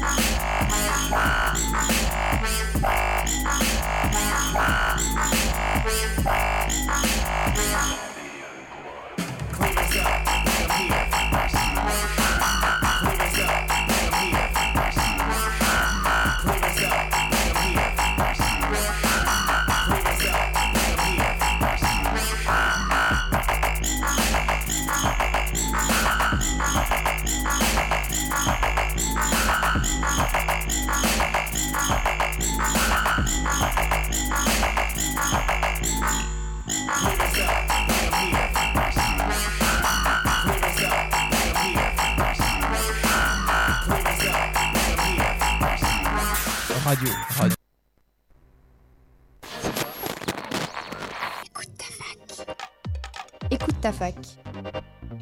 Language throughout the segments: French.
Radio.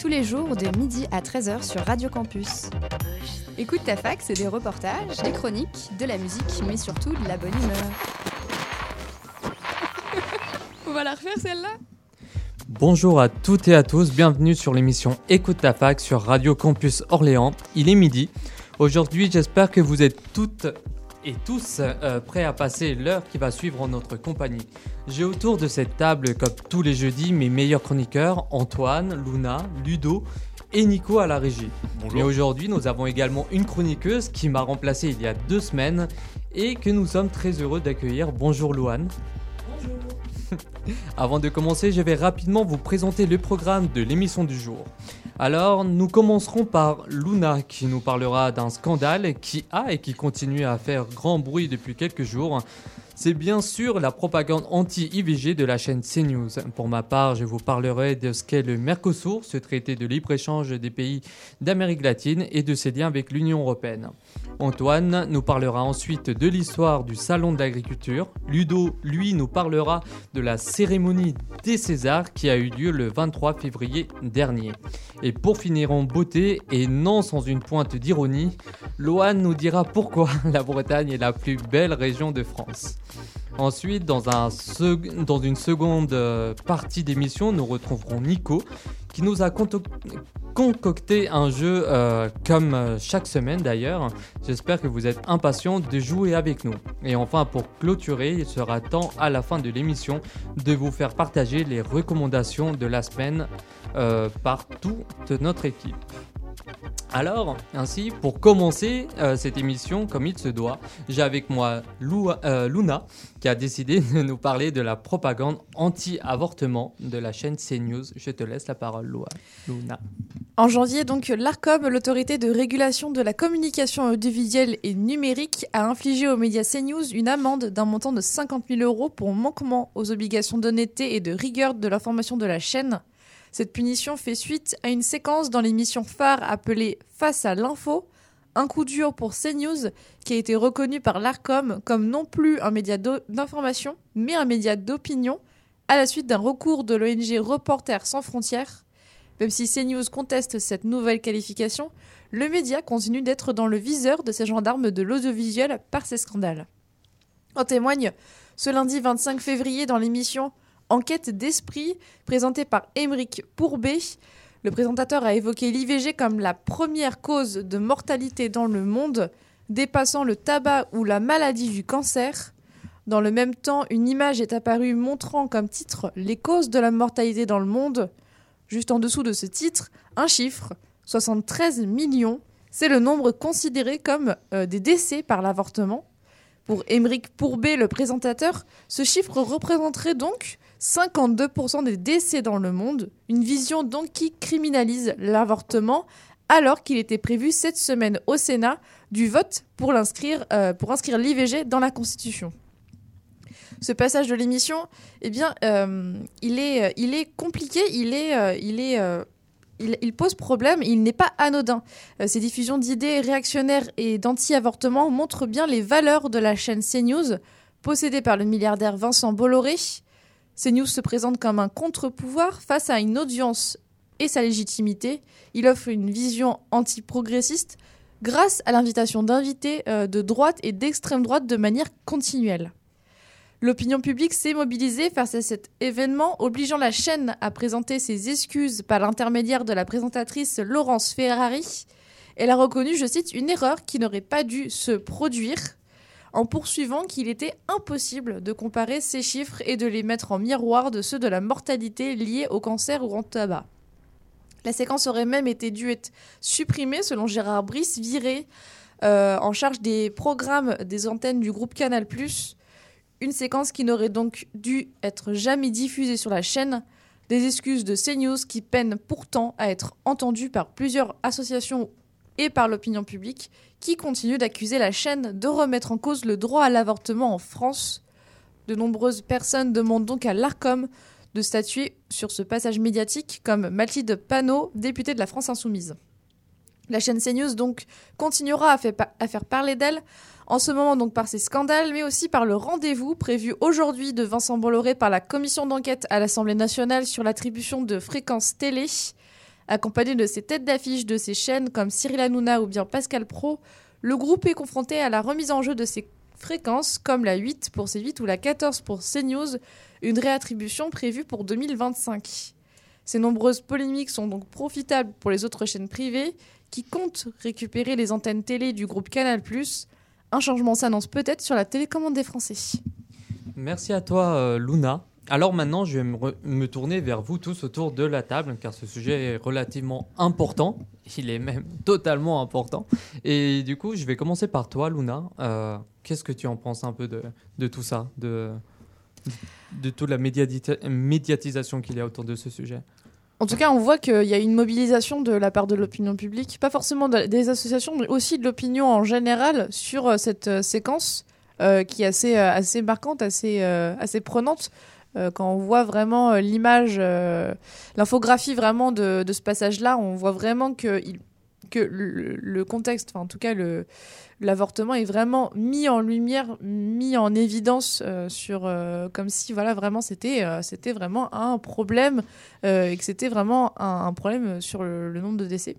Tous les jours de midi à 13h sur Radio Campus. Écoute ta fac, c'est des reportages, des chroniques, de la musique, mais surtout de la bonne humeur. On va la refaire celle-là? Bonjour à toutes et à tous, bienvenue sur l'émission Écoute ta fac sur Radio Campus Orléans. Il est midi. Aujourd'hui, j'espère que vous êtes toutes et tous euh, prêts à passer l'heure qui va suivre en notre compagnie. J'ai autour de cette table, comme tous les jeudis, mes meilleurs chroniqueurs, Antoine, Luna, Ludo et Nico à la régie. Mais aujourd'hui, nous avons également une chroniqueuse qui m'a remplacé il y a deux semaines et que nous sommes très heureux d'accueillir. Bonjour Louane. Bonjour. Avant de commencer, je vais rapidement vous présenter le programme de l'émission du jour. Alors, nous commencerons par Luna qui nous parlera d'un scandale qui a et qui continue à faire grand bruit depuis quelques jours. C'est bien sûr la propagande anti-IVG de la chaîne CNews. Pour ma part, je vous parlerai de ce qu'est le Mercosur, ce traité de libre-échange des pays d'Amérique latine et de ses liens avec l'Union européenne. Antoine nous parlera ensuite de l'histoire du Salon de l'agriculture. Ludo, lui, nous parlera de la cérémonie des Césars qui a eu lieu le 23 février dernier. Et pour finir en beauté, et non sans une pointe d'ironie, Loane nous dira pourquoi la Bretagne est la plus belle région de France. Ensuite, dans, un dans une seconde euh, partie d'émission, nous retrouverons Nico qui nous a concocté un jeu euh, comme euh, chaque semaine d'ailleurs. J'espère que vous êtes impatients de jouer avec nous. Et enfin, pour clôturer, il sera temps à la fin de l'émission de vous faire partager les recommandations de la semaine par toute notre équipe. Alors, ainsi, pour commencer euh, cette émission comme il se doit, j'ai avec moi euh, Luna qui a décidé de nous parler de la propagande anti-avortement de la chaîne CNews. Je te laisse la parole, Luna. En janvier, donc, l'ARCOM, l'autorité de régulation de la communication audiovisuelle et numérique, a infligé aux médias CNews une amende d'un montant de 50 000 euros pour manquement aux obligations d'honnêteté et de rigueur de l'information de la chaîne. Cette punition fait suite à une séquence dans l'émission phare appelée Face à l'info, un coup dur pour CNews qui a été reconnu par l'ARCOM comme non plus un média d'information, mais un média d'opinion à la suite d'un recours de l'ONG Reporters sans frontières. Même si CNews conteste cette nouvelle qualification, le média continue d'être dans le viseur de ces gendarmes de l'audiovisuel par ces scandales. En témoigne ce lundi 25 février dans l'émission Enquête d'esprit, présentée par Émeric Pourbet. Le présentateur a évoqué l'IVG comme la première cause de mortalité dans le monde, dépassant le tabac ou la maladie du cancer. Dans le même temps, une image est apparue montrant comme titre les causes de la mortalité dans le monde. Juste en dessous de ce titre, un chiffre, 73 millions, c'est le nombre considéré comme euh, des décès par l'avortement. Pour Émeric Pourbet, le présentateur, ce chiffre représenterait donc 52% des décès dans le monde, une vision donc qui criminalise l'avortement alors qu'il était prévu cette semaine au Sénat du vote pour, euh, inscrire l'IVG dans la Constitution. Ce passage de l'émission, eh bien, euh, il, est, euh, il est compliqué, il, pose problème, il n'est pas anodin. ces diffusions d'idées réactionnaires et d'anti-avortement montrent bien les valeurs de la chaîne CNews, possédée par le milliardaire Vincent Bolloré, CNews se présente comme un contre-pouvoir face à une audience et sa légitimité. Il offre une vision anti-progressiste grâce à l'invitation d'invités euh, de droite et d'extrême droite de manière continuelle. L'opinion publique s'est mobilisée face à cet événement, obligeant la chaîne à présenter ses excuses par l'intermédiaire de la présentatrice Laurence Ferrari Elle a reconnu, je cite, une erreur qui n'aurait pas dû se produire en poursuivant qu'il était impossible de comparer ces chiffres et de les mettre en miroir de ceux de la mortalité liée au cancer ou au tabac. La séquence aurait même été due être supprimée, selon Gérard Brice, viré euh, en charge des programmes des antennes du groupe Canal+, une séquence qui n'aurait donc dû être jamais diffusée sur la chaîne, des excuses de CNews qui peinent pourtant à être entendues par plusieurs associations et par l'opinion publique, qui continuent d'accuser la chaîne de remettre en cause le droit à l'avortement en France. De nombreuses personnes demandent donc à l'ARCOM de statuer sur ce passage médiatique, comme Mathilde Panot, députée de la France Insoumise. La chaîne CNews donc continuera à, faire parler d'elle en ce moment donc par ces scandales, mais aussi par le rendez-vous prévu aujourd'hui de Vincent Bolloré par la commission d'enquête à l'Assemblée nationale sur l'attribution de fréquences télé. Accompagné de ses têtes d'affiche de ses chaînes comme Cyril Hanouna ou bien Pascal Pro, le groupe est confronté à la remise en jeu de ses fréquences comme la 8 pour C8 ou la 14 pour CNews, une réattribution prévue pour 2025. Ces nombreuses polémiques sont donc profitables pour les autres chaînes privées qui comptent récupérer les antennes télé du groupe Canal+. Un changement s'annonce peut-être sur la télécommande des Français. Merci à toi, euh, Luna. Alors maintenant, je vais me, tourner vers vous tous autour de la table, car ce sujet est relativement important. Il est même totalement important. Et du coup, je vais commencer par toi, Luna. Euh, qu'est-ce que tu en penses un peu de, tout ça, de, toute la médiatisation qu'il y a autour de ce sujet? En tout cas, on voit qu'il y a une mobilisation de la part de l'opinion publique, pas forcément des associations, mais aussi de l'opinion en général sur euh, cette euh, séquence qui est assez, marquante, assez prenante. Euh, quand on voit vraiment euh, l'image, euh, l'infographie vraiment de, ce passage-là, on voit vraiment que, le, contexte, en tout cas l'avortement est vraiment mis en lumière, mis en évidence sur comme si voilà vraiment c'était c'était vraiment un problème et que c'était vraiment un, problème sur le nombre de décès.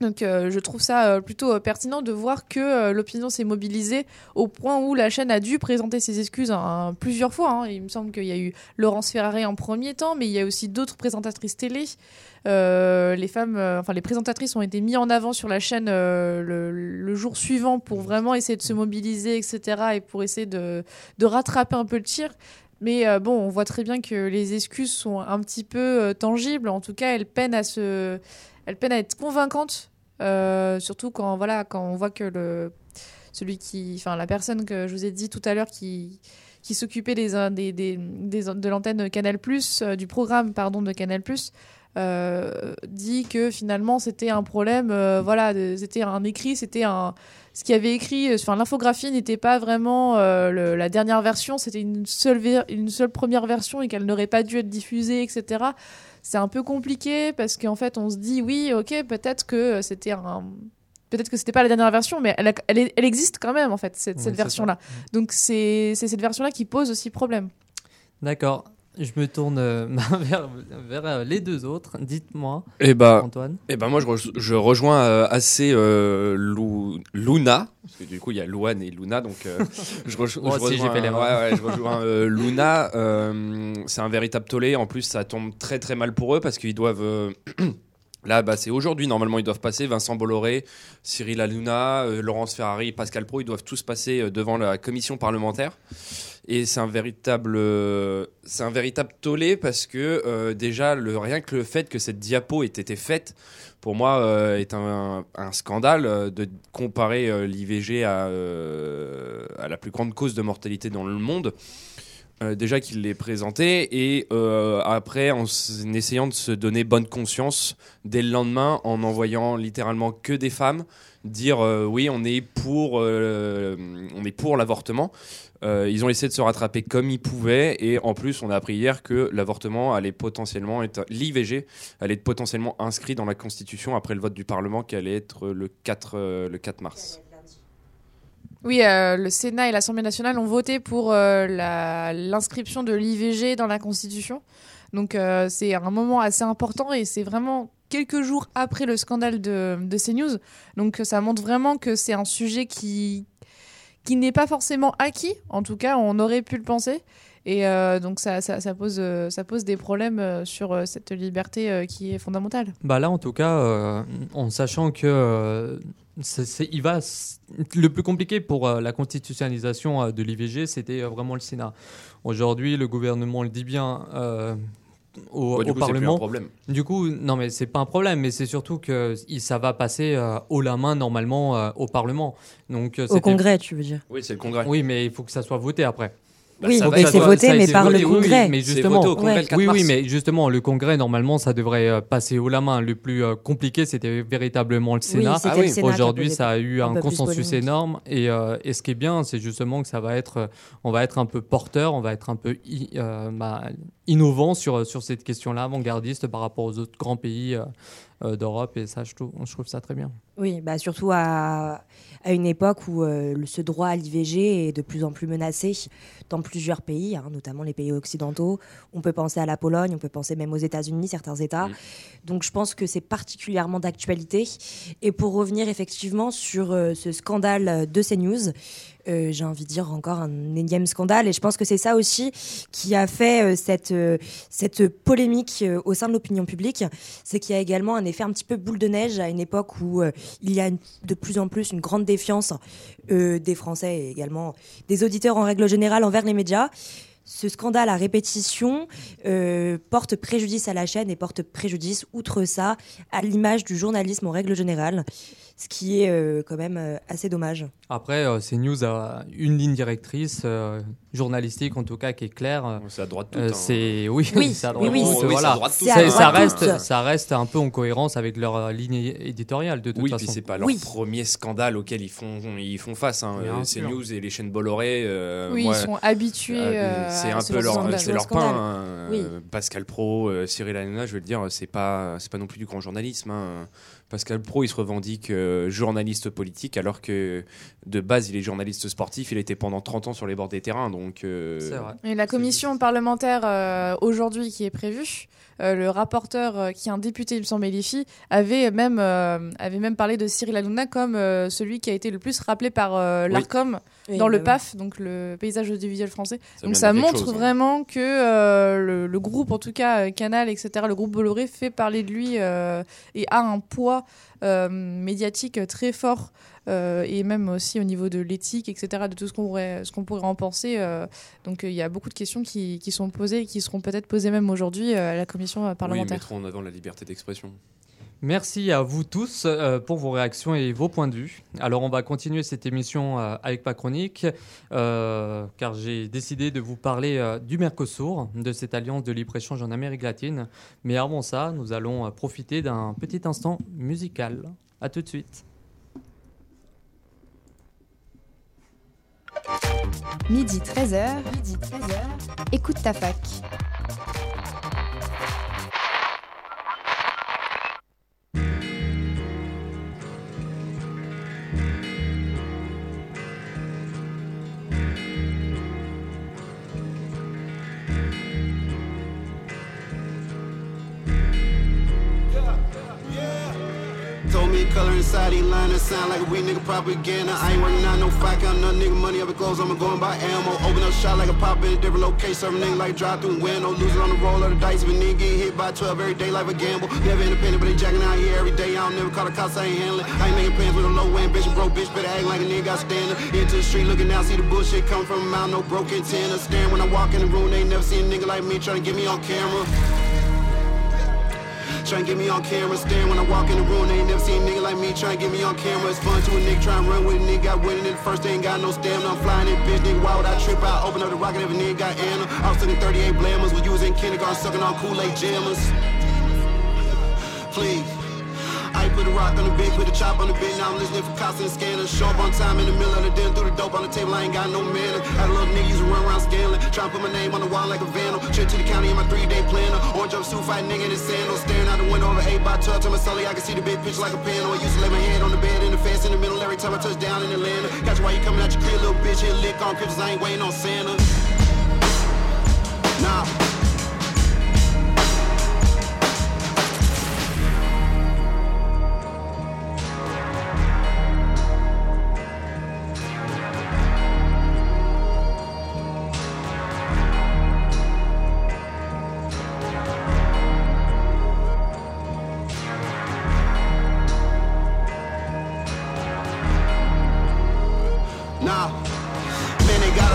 Donc euh, je trouve ça euh, plutôt euh, pertinent de voir que l'opinion s'est mobilisée au point où la chaîne a dû présenter ses excuses hein, plusieurs fois. Hein. Il me semble qu'il y a eu Laurence Ferrari en premier temps, mais il y a aussi d'autres présentatrices télé. les femmes, enfin les présentatrices ont été mises en avant sur la chaîne le, jour suivant pour vraiment essayer de se mobiliser, etc. et pour essayer de, de rattraper un peu le tir. Mais bon, on voit très bien que les excuses sont un petit peu tangibles. En tout cas, elles peinent à se elle peine à être convaincante, euh, surtout quand voilà quand on voit que le celui qui, enfin la personne que je vous ai dit tout à l'heure qui qui s'occupait des, des, des, de l'antenne Canal+, euh, du programme pardon de Canal+, euh, dit que finalement c'était un problème, voilà, c'était un écrit, c'était un ce qui avait écrit, enfin l'infographie n'était pas vraiment la dernière version, c'était une seule une seule première version et qu'elle n'aurait pas dû être diffusée, etc c'est un peu compliqué parce qu'en fait, on se dit oui, ok, peut-être que c'était un. Peut-être que c'était pas la dernière version, mais elle, elle, existe quand même, en fait, cette, cette version-là. Donc, c'est cette version-là qui pose aussi problème. D'accord. Je me tourne euh, vers, vers, euh, les deux autres. Dites-moi, eh bah, Antoine. Eh ben moi, je, je rejoins euh, assez Luna, parce que du coup, il y a Luan et Luna, donc je, rejoins, je rejoins Luna. c'est un véritable tollé. En plus, ça tombe très très mal pour eux parce qu'ils doivent. Là, bah, c'est aujourd'hui. Normalement, ils doivent passer. Vincent Bolloré, Cyril Hanouna, Laurence Ferrari, Pascal Pro, ils doivent tous passer devant la commission parlementaire. Et c'est un véritable, euh, c'est un véritable tollé parce que euh, déjà le rien que le fait que cette diapo ait été faite, pour moi, euh, est un, scandale de comparer l'IVG à la plus grande cause de mortalité dans le monde. Déjà qu'il l'ait présenté et après en, essayant de se donner bonne conscience dès le lendemain en envoyant littéralement que des femmes dire oui on est pour on est pour l'avortement euh, ils ont essayé de se rattraper comme ils pouvaient et en plus on a appris hier que l'avortement allait potentiellement être l'IVG allait être potentiellement inscrit dans la Constitution après le vote du Parlement qui allait être le 4, euh, le 4 mars. Oui, euh, le Sénat et l'Assemblée nationale ont voté pour l'inscription de l'IVG dans la Constitution. Donc c'est un moment assez important et c'est vraiment quelques jours après le scandale de, de CNews. Donc ça montre vraiment que c'est un sujet qui, qui n'est pas forcément acquis, en tout cas on aurait pu le penser, Et donc ça, pose, ça pose des problèmes sur cette liberté qui est fondamentale. Bah là, en tout cas, en sachant que il va le plus compliqué pour la constitutionnalisation de l'IVG, c'était vraiment le Sénat. Aujourd'hui, le gouvernement le dit bien, au, du coup, Parlement. un problème. Du coup, non, mais c'est pas un problème, mais c'est surtout que ça va passer euh, haut la main normalement euh, au Parlement. Donc, euh, au Congrès, tu veux dire? Oui, c'est le Congrès. Oui, mais il faut que ça soit voté après. Bah, oui, et c'est voté, mais par le Congrès. Oui, mais justement, oui, oui, mais justement, le Congrès, normalement, ça devrait euh, passer haut la main. Le plus euh, compliqué, c'était véritablement le Sénat. Ah Aujourd'hui, ça a eu un, consensus énorme. Et, euh, et, ce qui est bien, c'est justement que ça va être, on va être un peu porteur, on va être un peu bah, innovant sur, sur cette question-là, avant-gardiste par rapport aux autres grands pays d'Europe. Et ça, je trouve, je trouve ça très bien. Oui, bah surtout à, à une époque où ce droit à l'IVG est de plus en plus menacé dans plusieurs pays, hein, notamment les pays occidentaux. On peut penser à la Pologne, on peut penser même aux États-Unis, certains États. Donc je pense que c'est particulièrement d'actualité. Et pour revenir effectivement sur euh, ce scandale de CNews, euh, j'ai envie de dire encore un énième scandale. Et je pense que c'est ça aussi qui a fait euh, cette, euh, cette polémique au sein de l'opinion publique. C'est qu'il y a également un effet un petit peu boule de neige à une époque où il y a de plus en plus une grande défiance des Français et également des auditeurs en règle générale envers les médias ce scandale à répétition porte préjudice à la chaîne et porte préjudice, outre ça, à l'image du journalisme en règle générale ce qui est euh, quand même euh, assez dommage. Après, euh, CNews a une ligne directrice journalistique en tout cas qui est claire. C'est à droite tout. Hein. c'est oui, oui, à droite oui, oui, voilà. ça reste, ça reste un peu en cohérence avec leur ligne éditoriale de toute oui, façon. Oui, c'est pas leur premier scandale auquel ils font ils font face. Hein. CNews et les chaînes Bolloré. oui, ils sont habitués. c'est un peu leur, c'est leur pain. Hein. Pascal Pro, Cyril Hanouna, je veux le dire, c'est pas c'est pas non plus du grand journalisme. Pascal Pro, il se revendique euh, journaliste politique, alors que de base, il est journaliste sportif. Il était pendant 30 ans sur les bords des terrains. Donc, euh, vrai. Et la commission parlementaire euh, aujourd'hui qui est prévue, le rapporteur, qui est un député, il me semble, avait même, avait même parlé de Cyril Hanouna comme celui qui a été le plus rappelé par l'ARCOM dans le bah PAF, donc le paysage audiovisuel français. donc ça montre vraiment que le, le, groupe, en tout cas Canal, etc., le groupe Bolloré fait parler de lui et a un poids euh, médiatique très fort euh, et même aussi au niveau de l'éthique, etc., de tout ce qu'on pourrait, ce qu'on pourrait en penser. Euh. donc il y a beaucoup de questions qui, qui sont posées et qui seront peut-être posées même aujourd'hui à la commission parlementaire. Oui, mettront en avant la liberté d'expression. Merci à vous tous pour vos réactions et vos points de vue. Alors on va continuer cette émission avec ma chronique, car j'ai décidé de vous parler du Mercosur, de cette alliance de libre-échange en Amérique latine. Mais avant ça, nous allons profiter d'un petit instant musical. A tout de suite. Midi 13h, midi 13h, écoute ta fac. Inside these lines sound like a weak nigga propaganda. I ain't working out no fight, count no nigga money up it goes. I'm going by ammo. Open up shot like a pop in a different location. Serving nigga like drive through window. Losing on the roll of the dice. A nigga get hit by 12 every day like a gamble. Never independent, but they jacking out here every day. I don't never call the cops, I ain't handling. I ain't making plans with a low end bitch. Broke bitch, better act like a nigga got standing. Into the street looking out, see the bullshit come from a mouth. No broken antenna. Staring when I walk in the room, they never seen a nigga like me trying to get me on camera. Trying to get me on camera, staring when I walk in the room. They ain't never seen a nigga like me trying to get me on camera. It's fun to a nigga trying to run with a nigga. Got winning it first, they ain't got no stamina. I'm flying it, bitch, nigga. Why would I trip out? Open up the rocket if a nigga got Anna. I was sucking 38 blammers when you was in kindergarten, sucking on Kool-Aid jammers. Please. A rock on the bed, put a chop on the bed. Now I'm listening for cops and scanners. Show up on time in the middle of the den, threw the dope on the table. I ain't got no manner. Had a little nigga run around scaling. Trying to put my name on the wall like a vandal. Trip to the county in my three day planner. Orange jumpsuit fight nigga in his sandals. Staring out the window over 8 by 12 to my sully. I can see the big picture like a panel. I used to lay my head on the bed in the fence in the middle every time I touch down in Atlanta. Catch why you coming out your crib, little bitch. Hit lick on crips. I ain't waiting on Santa. Nah. Nah.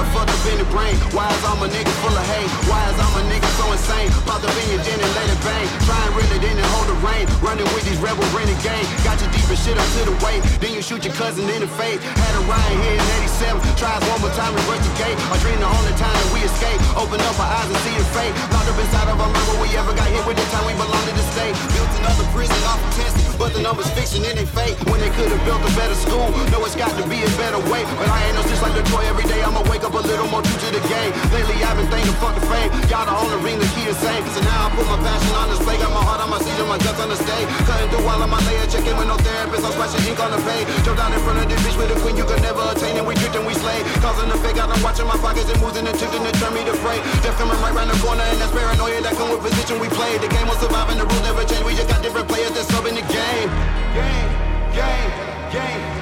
Got a up in the brain. Why is all my niggas full of hate? Why is all my niggas so insane? Pop in your den and let it bang. Try and reel it in and hold the rain. Running with these rebel renegade. Got you deep and shit up to the way. Then you shoot your cousin in the face. Had a riot here in 87. Tries one more time, reverse the gate. I dream the only time that we escape. Open up our eyes and see the fate. Locked up inside of our mind we ever got hit with the time we belong to the state. Built another prison off of testing. But the numbers fiction and they fake. When they could have built a better school. Know it's got to be a better way. But I ain't no just like the toy every day. I'ma wake up a little more true to the game. Lately I've been thinking fuck the fame. Y'all the only ring, the key the same. So now I put my passion on display. Got my heart on my seat and my guts on the stage. Cutting through all of my layers, checking with no therapist. I'm splashing ink on the page. Jump down in front of this bitch with a queen you could never attain. And we drift and we slay. Causing the fake out, I'm watching my pockets and moving and attempting to turn me to prey. Death coming right round the corner and that's paranoia that come with position we play. The game will survive and the rules never change. We just got different players that sub the game. Game, game, game.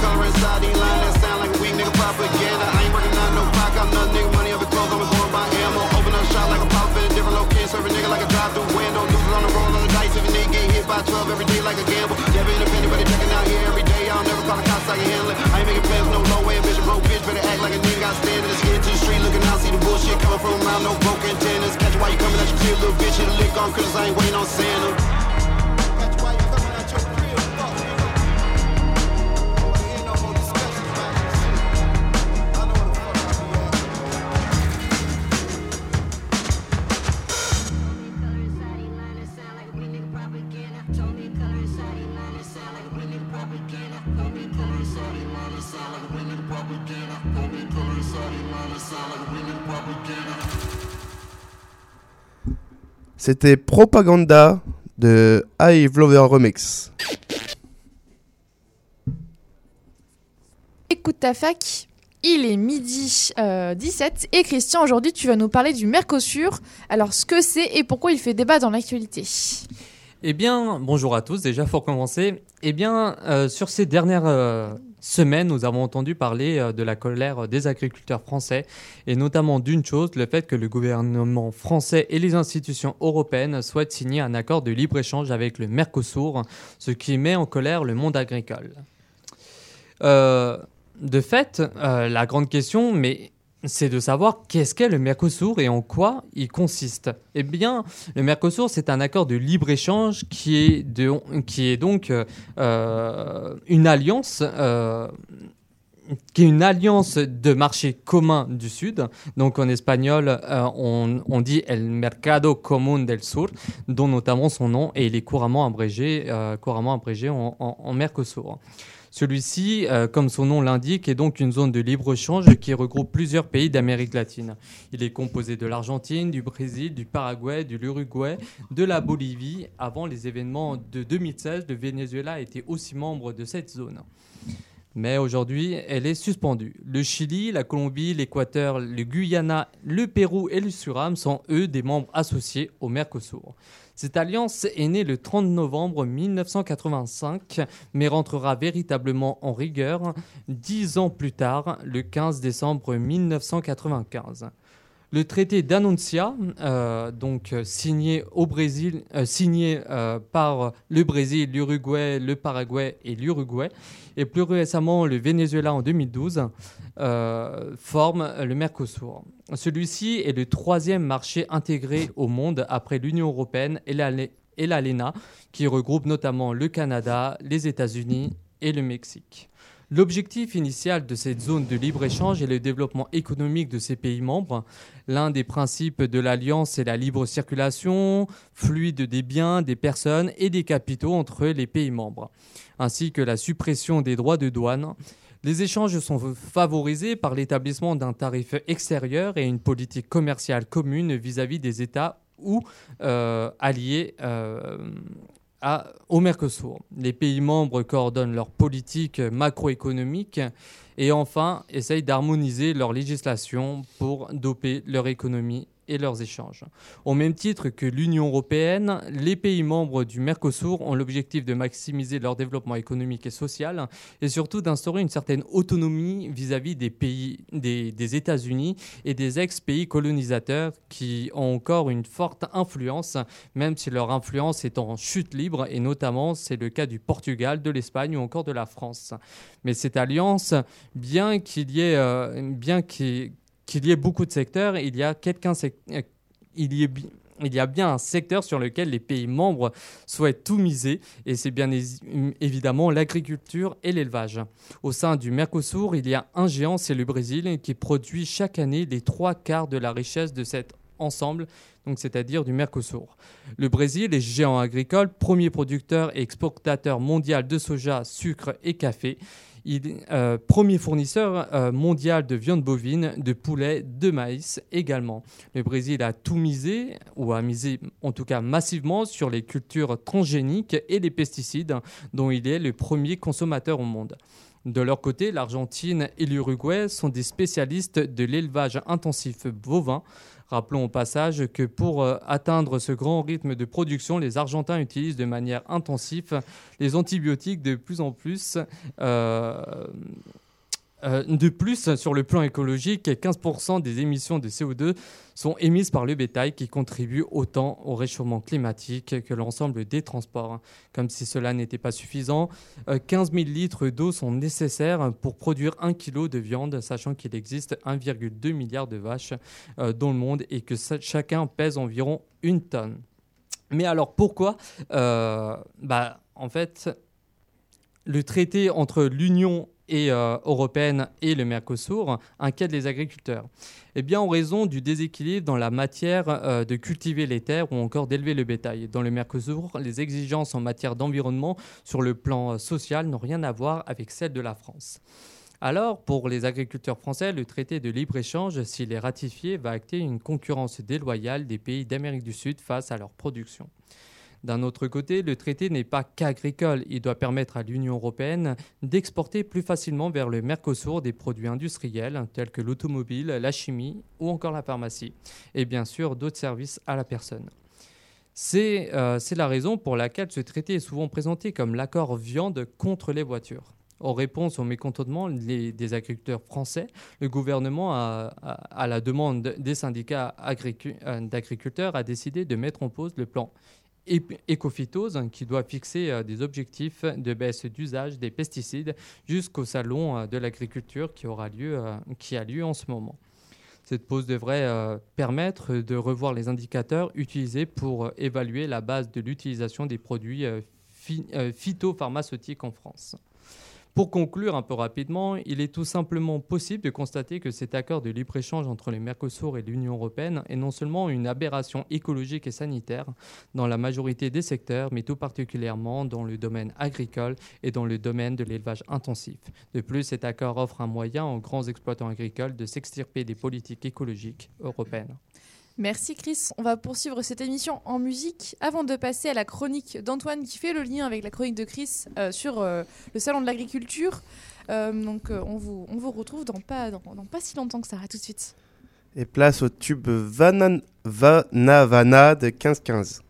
Color inside these lines that sound like weak nigga propaganda. I ain't working on no clock, I'm nothing nigga money up clothes, I'm going by ammo. Open up shop like a pop in a different location, serve a nigga like a drive through window. Losing on the roll on the dice if a nigga get hit by 12 every day like a gamble. Never independent, but checking out here every day. I'll never call the cops, I can handle it. I ain't making plans, no low way ambition, broke bitch, better act like a nigga got standing. Let's get to the street, looking out, see the bullshit coming from around, no broken antennas. Catch why you coming at your crib, little bitch, hit a lick on, cause I ain't waiting on Santa. C'était Propaganda de Hive Lover Remix. Écoute ta fac, il est midi euh, 17 et Christian, aujourd'hui tu vas nous parler du Mercosur. Alors ce que c'est et pourquoi il fait débat dans l'actualité. Eh bien, bonjour à tous. Déjà, pour commencer, eh bien, euh, sur ces dernières euh, semaines, nous avons entendu parler euh, de la colère des agriculteurs français et notamment d'une chose, le fait que le gouvernement français et les institutions européennes souhaitent signer un accord de libre-échange avec le Mercosur, ce qui met en colère le monde agricole. Euh, de fait, euh, la grande question, mais c'est de savoir qu'est-ce qu'est le Mercosur et en quoi il consiste. Eh bien, le Mercosur, c'est un accord de libre-échange qui, est qui est donc euh, euh, une alliance. euh, qui est une alliance de marché commun du Sud. Donc en espagnol, on, dit El Mercado Común del Sur, dont notamment son nom, et il est couramment abrégé, couramment abrégé en Mercosur. Celui-ci, euh, comme son nom l'indique, est donc une zone de libre-échange qui regroupe plusieurs pays d'Amérique latine. Il est composé de l'Argentine, du Brésil, du Paraguay, de l'Uruguay, de la Bolivie. Avant les événements de 2016, le Venezuela était aussi membre de cette zone. Mais aujourd'hui, elle est suspendue. Le Chili, la Colombie, l'Équateur, le Guyana, le Pérou et le Suriname sont eux des membres associés au Mercosur. Cette alliance est née le 30 novembre 1985, mais rentrera véritablement en rigueur dix ans plus tard, le 15 décembre 1995. Le traité d'Annoncia, euh, donc euh, signé au Brésil, euh, signé par le Brésil, l'Uruguay, le Paraguay et l'Uruguay, et plus récemment le Venezuela en 2012, euh, forme le Mercosur. Celui-ci est le troisième marché intégré au monde après l'Union européenne et l'ALENA, qui regroupe notamment le Canada, les États-Unis et le Mexique. L'objectif initial de cette zone de libre-échange est le développement économique de ces pays membres. L'un des principes de l'Alliance est la libre circulation fluide des biens, des personnes et des capitaux entre les pays membres, ainsi que la suppression des droits de douane. Les échanges sont favorisés par l'établissement d'un tarif extérieur et une politique commerciale commune vis-à-vis des États ou euh, alliés euh, au Mercosur. Les pays membres coordonnent leur politique macroéconomique et enfin essayent d'harmoniser leur législation pour doper leur économie et leurs échanges. Au même titre que l'Union européenne, les pays membres du Mercosur ont l'objectif de maximiser leur développement économique et social et surtout d'instaurer une certaine autonomie vis-à-vis des pays des, États-Unis et des ex-pays colonisateurs qui ont encore une forte influence, même si leur influence est en chute libre et notamment c'est le cas du Portugal, de l'Espagne ou encore de la France. Mais cette alliance, bien qu'il y ait, euh, bien y ait beaucoup de secteurs, il y a quelqu'un, euh, il y il y a bien un secteur sur lequel les pays membres souhaitent tout miser, et c'est bien évidemment l'agriculture et l'élevage. Au sein du Mercosur, il y a un géant, c'est le Brésil, qui produit chaque année les trois quarts de la richesse de cet ensemble, c'est-à-dire du Mercosur. Le Brésil est géant agricole, premier producteur et exportateur mondial de soja, sucre et café. Il est euh, premier fournisseur euh, mondial de viande bovine, de poulet, de maïs également. Le Brésil a tout misé, ou a misé en tout cas massivement, sur les cultures transgéniques et les pesticides, dont il est le premier consommateur au monde. De leur côté, l'Argentine et l'Uruguay sont des spécialistes de l'élevage intensif bovin, Rappelons au passage que pour euh, atteindre ce grand rythme de production, les Argentins utilisent de manière intensive les antibiotiques de plus en plus. Euh, euh, de plus, sur le plan écologique, 15% des émissions de CO2 sont émises par le bétail qui contribue autant au réchauffement climatique que l'ensemble des transports. Comme si cela n'était pas suffisant, 15 000 litres d'eau sont nécessaires pour produire 1 kg de viande, sachant qu'il existe 1,2 milliard de vaches euh, dans le monde et que chacun pèse environ une tonne. Mais alors pourquoi euh, bah, En fait, le traité entre l'Union et, euh, européenne et le Mercosur inquiètent les agriculteurs Eh bien, en raison du déséquilibre dans la matière euh, de cultiver les terres ou encore d'élever le bétail. Dans le Mercosur, les exigences en matière d'environnement sur le plan euh, social n'ont rien à voir avec celles de la France. Alors, pour les agriculteurs français, le traité de libre-échange, s'il est ratifié, va acter une concurrence déloyale des pays d'Amérique du Sud face à leur production. D'un autre côté, le traité n'est pas qu'agricole. Il doit permettre à l'Union européenne d'exporter plus facilement vers le Mercosur des produits industriels tels que l'automobile, la chimie ou encore la pharmacie. Et bien sûr, d'autres services à la personne. C'est euh, la raison pour laquelle ce traité est souvent présenté comme l'accord viande contre les voitures. En réponse au mécontentement des agriculteurs français, le gouvernement, à la demande des syndicats euh, d'agriculteurs, a décidé de mettre en pause le plan Ecophytose hein, qui doit fixer euh, des objectifs de baisse d'usage des pesticides jusqu'au salon euh, de l'agriculture qui aura lieu, euh, qui a lieu en ce moment. Cette pause devrait permettre de revoir les indicateurs utilisés pour évaluer la base de l'utilisation des produits phytopharmaceutiques en France. Pour conclure un peu rapidement, il est tout simplement possible de constater que cet accord de libre-échange entre le Mercosur et l'Union européenne est non seulement une aberration écologique et sanitaire dans la majorité des secteurs, mais tout particulièrement dans le domaine agricole et dans le domaine de l'élevage intensif. De plus, cet accord offre un moyen aux grands exploitants agricoles de s'extirper des politiques écologiques européennes. Merci Chris. On va poursuivre cette émission en musique avant de passer à la chronique d'Antoine qui fait le lien avec la chronique de Chris euh, sur euh, le salon de l'agriculture. Euh, donc on, vous, vous retrouve dans pas, si longtemps que ça. À tout de suite. Et place au tube Vanavana Vana de 15-15.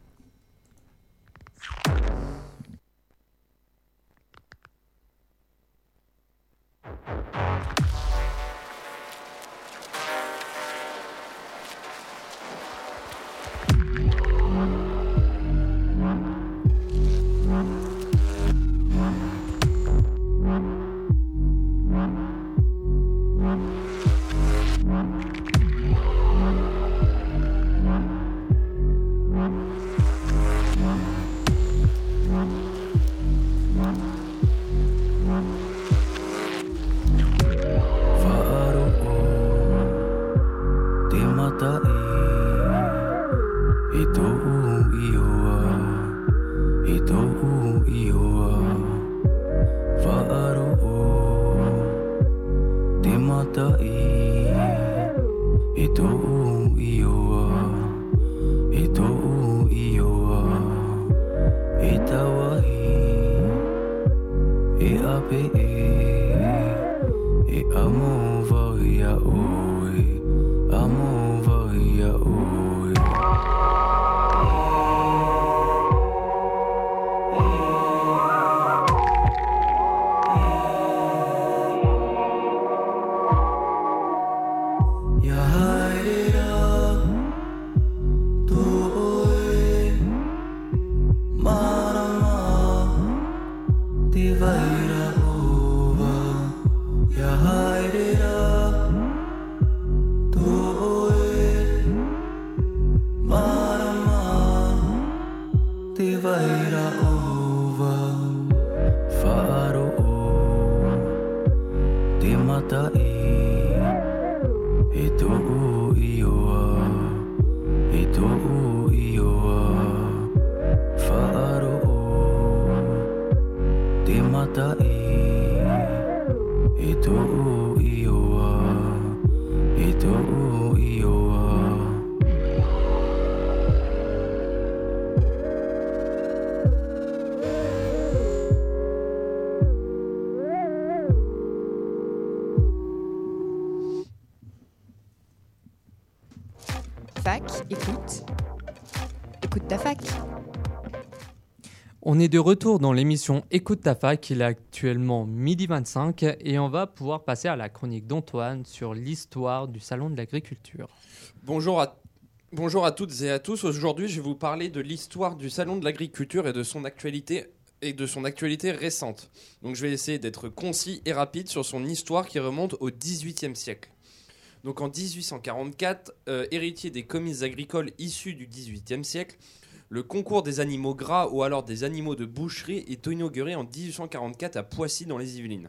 baby. Est de retour dans l'émission Écoute ta fac, il est actuellement midi 25 et on va pouvoir passer à la chronique d'Antoine sur l'histoire du Salon de l'agriculture. Bonjour à, bonjour à toutes et à tous, aujourd'hui je vais vous parler de l'histoire du Salon de l'agriculture et de son actualité et de son actualité récente. Donc je vais essayer d'être concis et rapide sur son histoire qui remonte au XVIIIe siècle. Donc en 1844, euh, héritier des commises agricoles issus du XVIIIe siècle, le concours des animaux gras ou alors des animaux de boucherie est inauguré en 1844 à Poissy dans les Yvelines.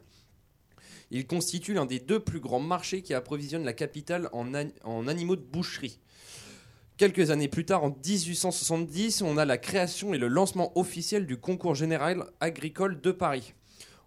Il constitue l'un des deux plus grands marchés qui approvisionnent la capitale en, en, animaux de boucherie. Quelques années plus tard, en 1870, on a la création et le lancement officiel du concours général agricole de Paris.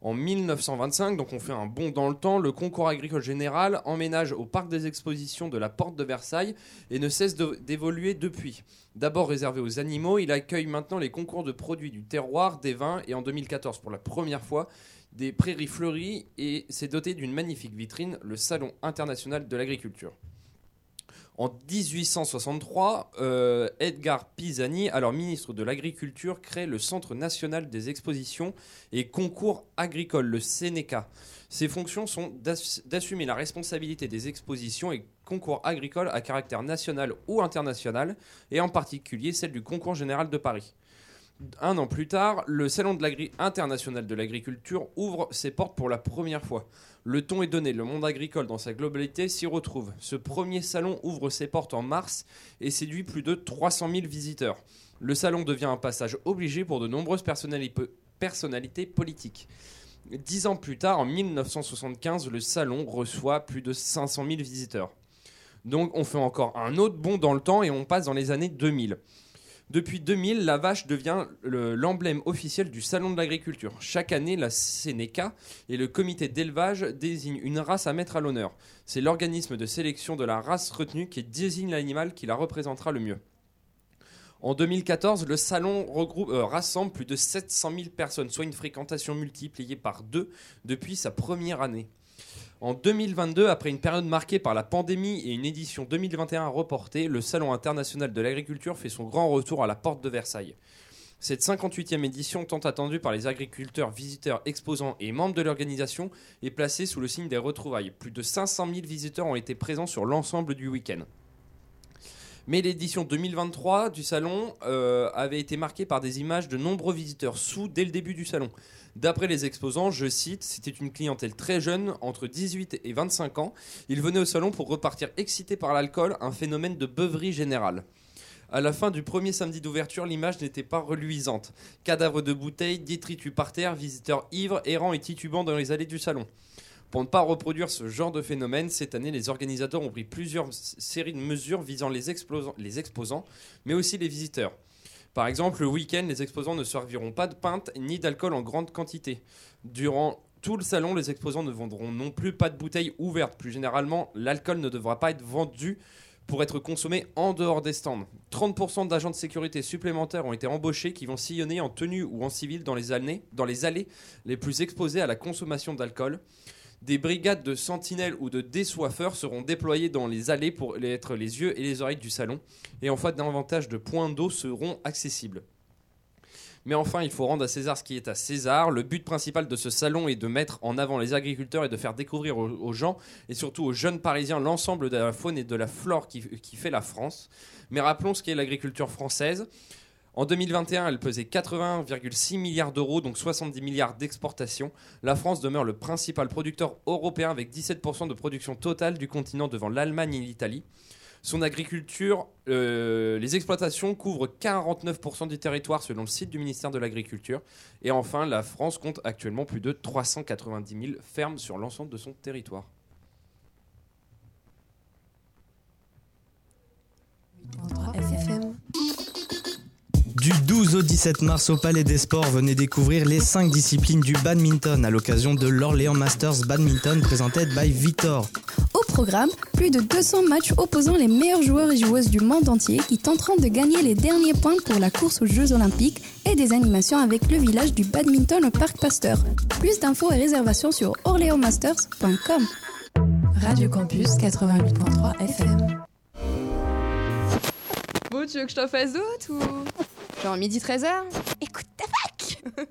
En 1925, donc on fait un bond dans le temps, le concours agricole général emménage au parc des expositions de la Porte de Versailles et ne cesse d'évoluer depuis. D'abord réservé aux animaux, il accueille maintenant les concours de produits du terroir, des vins et en 2014 pour la première fois des prairies fleuries et s'est doté d'une magnifique vitrine, le Salon international de l'agriculture. En 1863, euh, Edgar Pisani, alors ministre de l'Agriculture, crée le Centre national des expositions et concours agricoles, le Sénéca. Ses fonctions sont d'assumer la responsabilité des expositions et concours agricoles à caractère national ou international, et en particulier celle du concours général de Paris. Un an plus tard, le Salon international de l'agriculture ouvre ses portes pour la première fois. Le ton est donné, le monde agricole dans sa globalité s'y retrouve. Ce premier salon ouvre ses portes en mars et séduit plus de 300 000 visiteurs. Le salon devient un passage obligé pour de nombreuses personnalités politiques. Dix ans plus tard, en 1975, le salon reçoit plus de 500 000 visiteurs. Donc on fait encore un autre bond dans le temps et on passe dans les années 2000. Depuis 2000, la vache devient l'emblème officiel du Salon de l'agriculture. Chaque année, la Sénéca et le comité d'élevage désignent une race à mettre à l'honneur. C'est l'organisme de sélection de la race retenue qui désigne l'animal qui la représentera le mieux. En 2014, le salon euh, rassemble plus de 700 000 personnes, soit une fréquentation multipliée par deux depuis sa première année. En 2022, après une période marquée par la pandémie et une édition 2021 reportée, le Salon international de l'agriculture fait son grand retour à la porte de Versailles. Cette 58e édition, tant attendue par les agriculteurs, visiteurs, exposants et membres de l'organisation, est placée sous le signe des retrouvailles. Plus de 500 000 visiteurs ont été présents sur l'ensemble du week-end. Mais l'édition 2023 du salon euh, avait été marquée par des images de nombreux visiteurs sous dès le début du salon. D'après les exposants, je cite, c'était une clientèle très jeune, entre 18 et 25 ans. Ils venaient au salon pour repartir excités par l'alcool, un phénomène de beuverie générale. À la fin du premier samedi d'ouverture, l'image n'était pas reluisante. Cadavres de bouteilles, détritus par terre, visiteurs ivres, errants et titubants dans les allées du salon. Pour ne pas reproduire ce genre de phénomène, cette année, les organisateurs ont pris plusieurs séries de mesures visant les, exposants, mais aussi les visiteurs. Par exemple, le week-end, les exposants ne serviront pas de pinte ni d'alcool en grande quantité. Durant tout le salon, les exposants ne vendront non plus pas de bouteilles ouvertes. Plus généralement, l'alcool ne devra pas être vendu pour être consommé en dehors des stands. 30% d'agents de sécurité supplémentaires ont été embauchés qui vont sillonner en tenue ou en civil dans les, dans les allées les plus exposées à la consommation d'alcool. Des brigades de sentinelles ou de désoiffeurs seront déployées dans les allées pour être les yeux et les oreilles du salon. Et enfin, davantage de points d'eau seront accessibles. Mais enfin, il faut rendre à César ce qui est à César. Le but principal de ce salon est de mettre en avant les agriculteurs et de faire découvrir aux, gens et surtout aux jeunes Parisiens l'ensemble de la faune et de la flore qui, qui fait la France. Mais rappelons ce qu'est l'agriculture française. En 2021, elle pesait 80,6 milliards d'euros, donc 70 milliards d'exportations. La France demeure le principal producteur européen avec 17% de production totale du continent devant l'Allemagne et l'Italie. Son agriculture, euh, les exploitations couvrent 49% du territoire selon le site du ministère de l'Agriculture. Et enfin, la France compte actuellement plus de 390 000 fermes sur l'ensemble de son territoire. Du 12 au 17 mars au Palais des Sports, venez découvrir les 5 disciplines du badminton à l'occasion de l'Orléans Masters Badminton présenté by Victor. Au programme, plus de 200 matchs opposant les meilleurs joueurs et joueuses du monde entier qui tenteront de gagner les derniers points pour la course aux Jeux Olympiques et des animations avec le village du badminton au Parc Pasteur. Plus d'infos et réservations sur orléansmasters.com. Radio Campus 88.3 FM. Bon, tu veux que je t'en fasse d'autres ou? Genre midi 13h Écoute ta fac.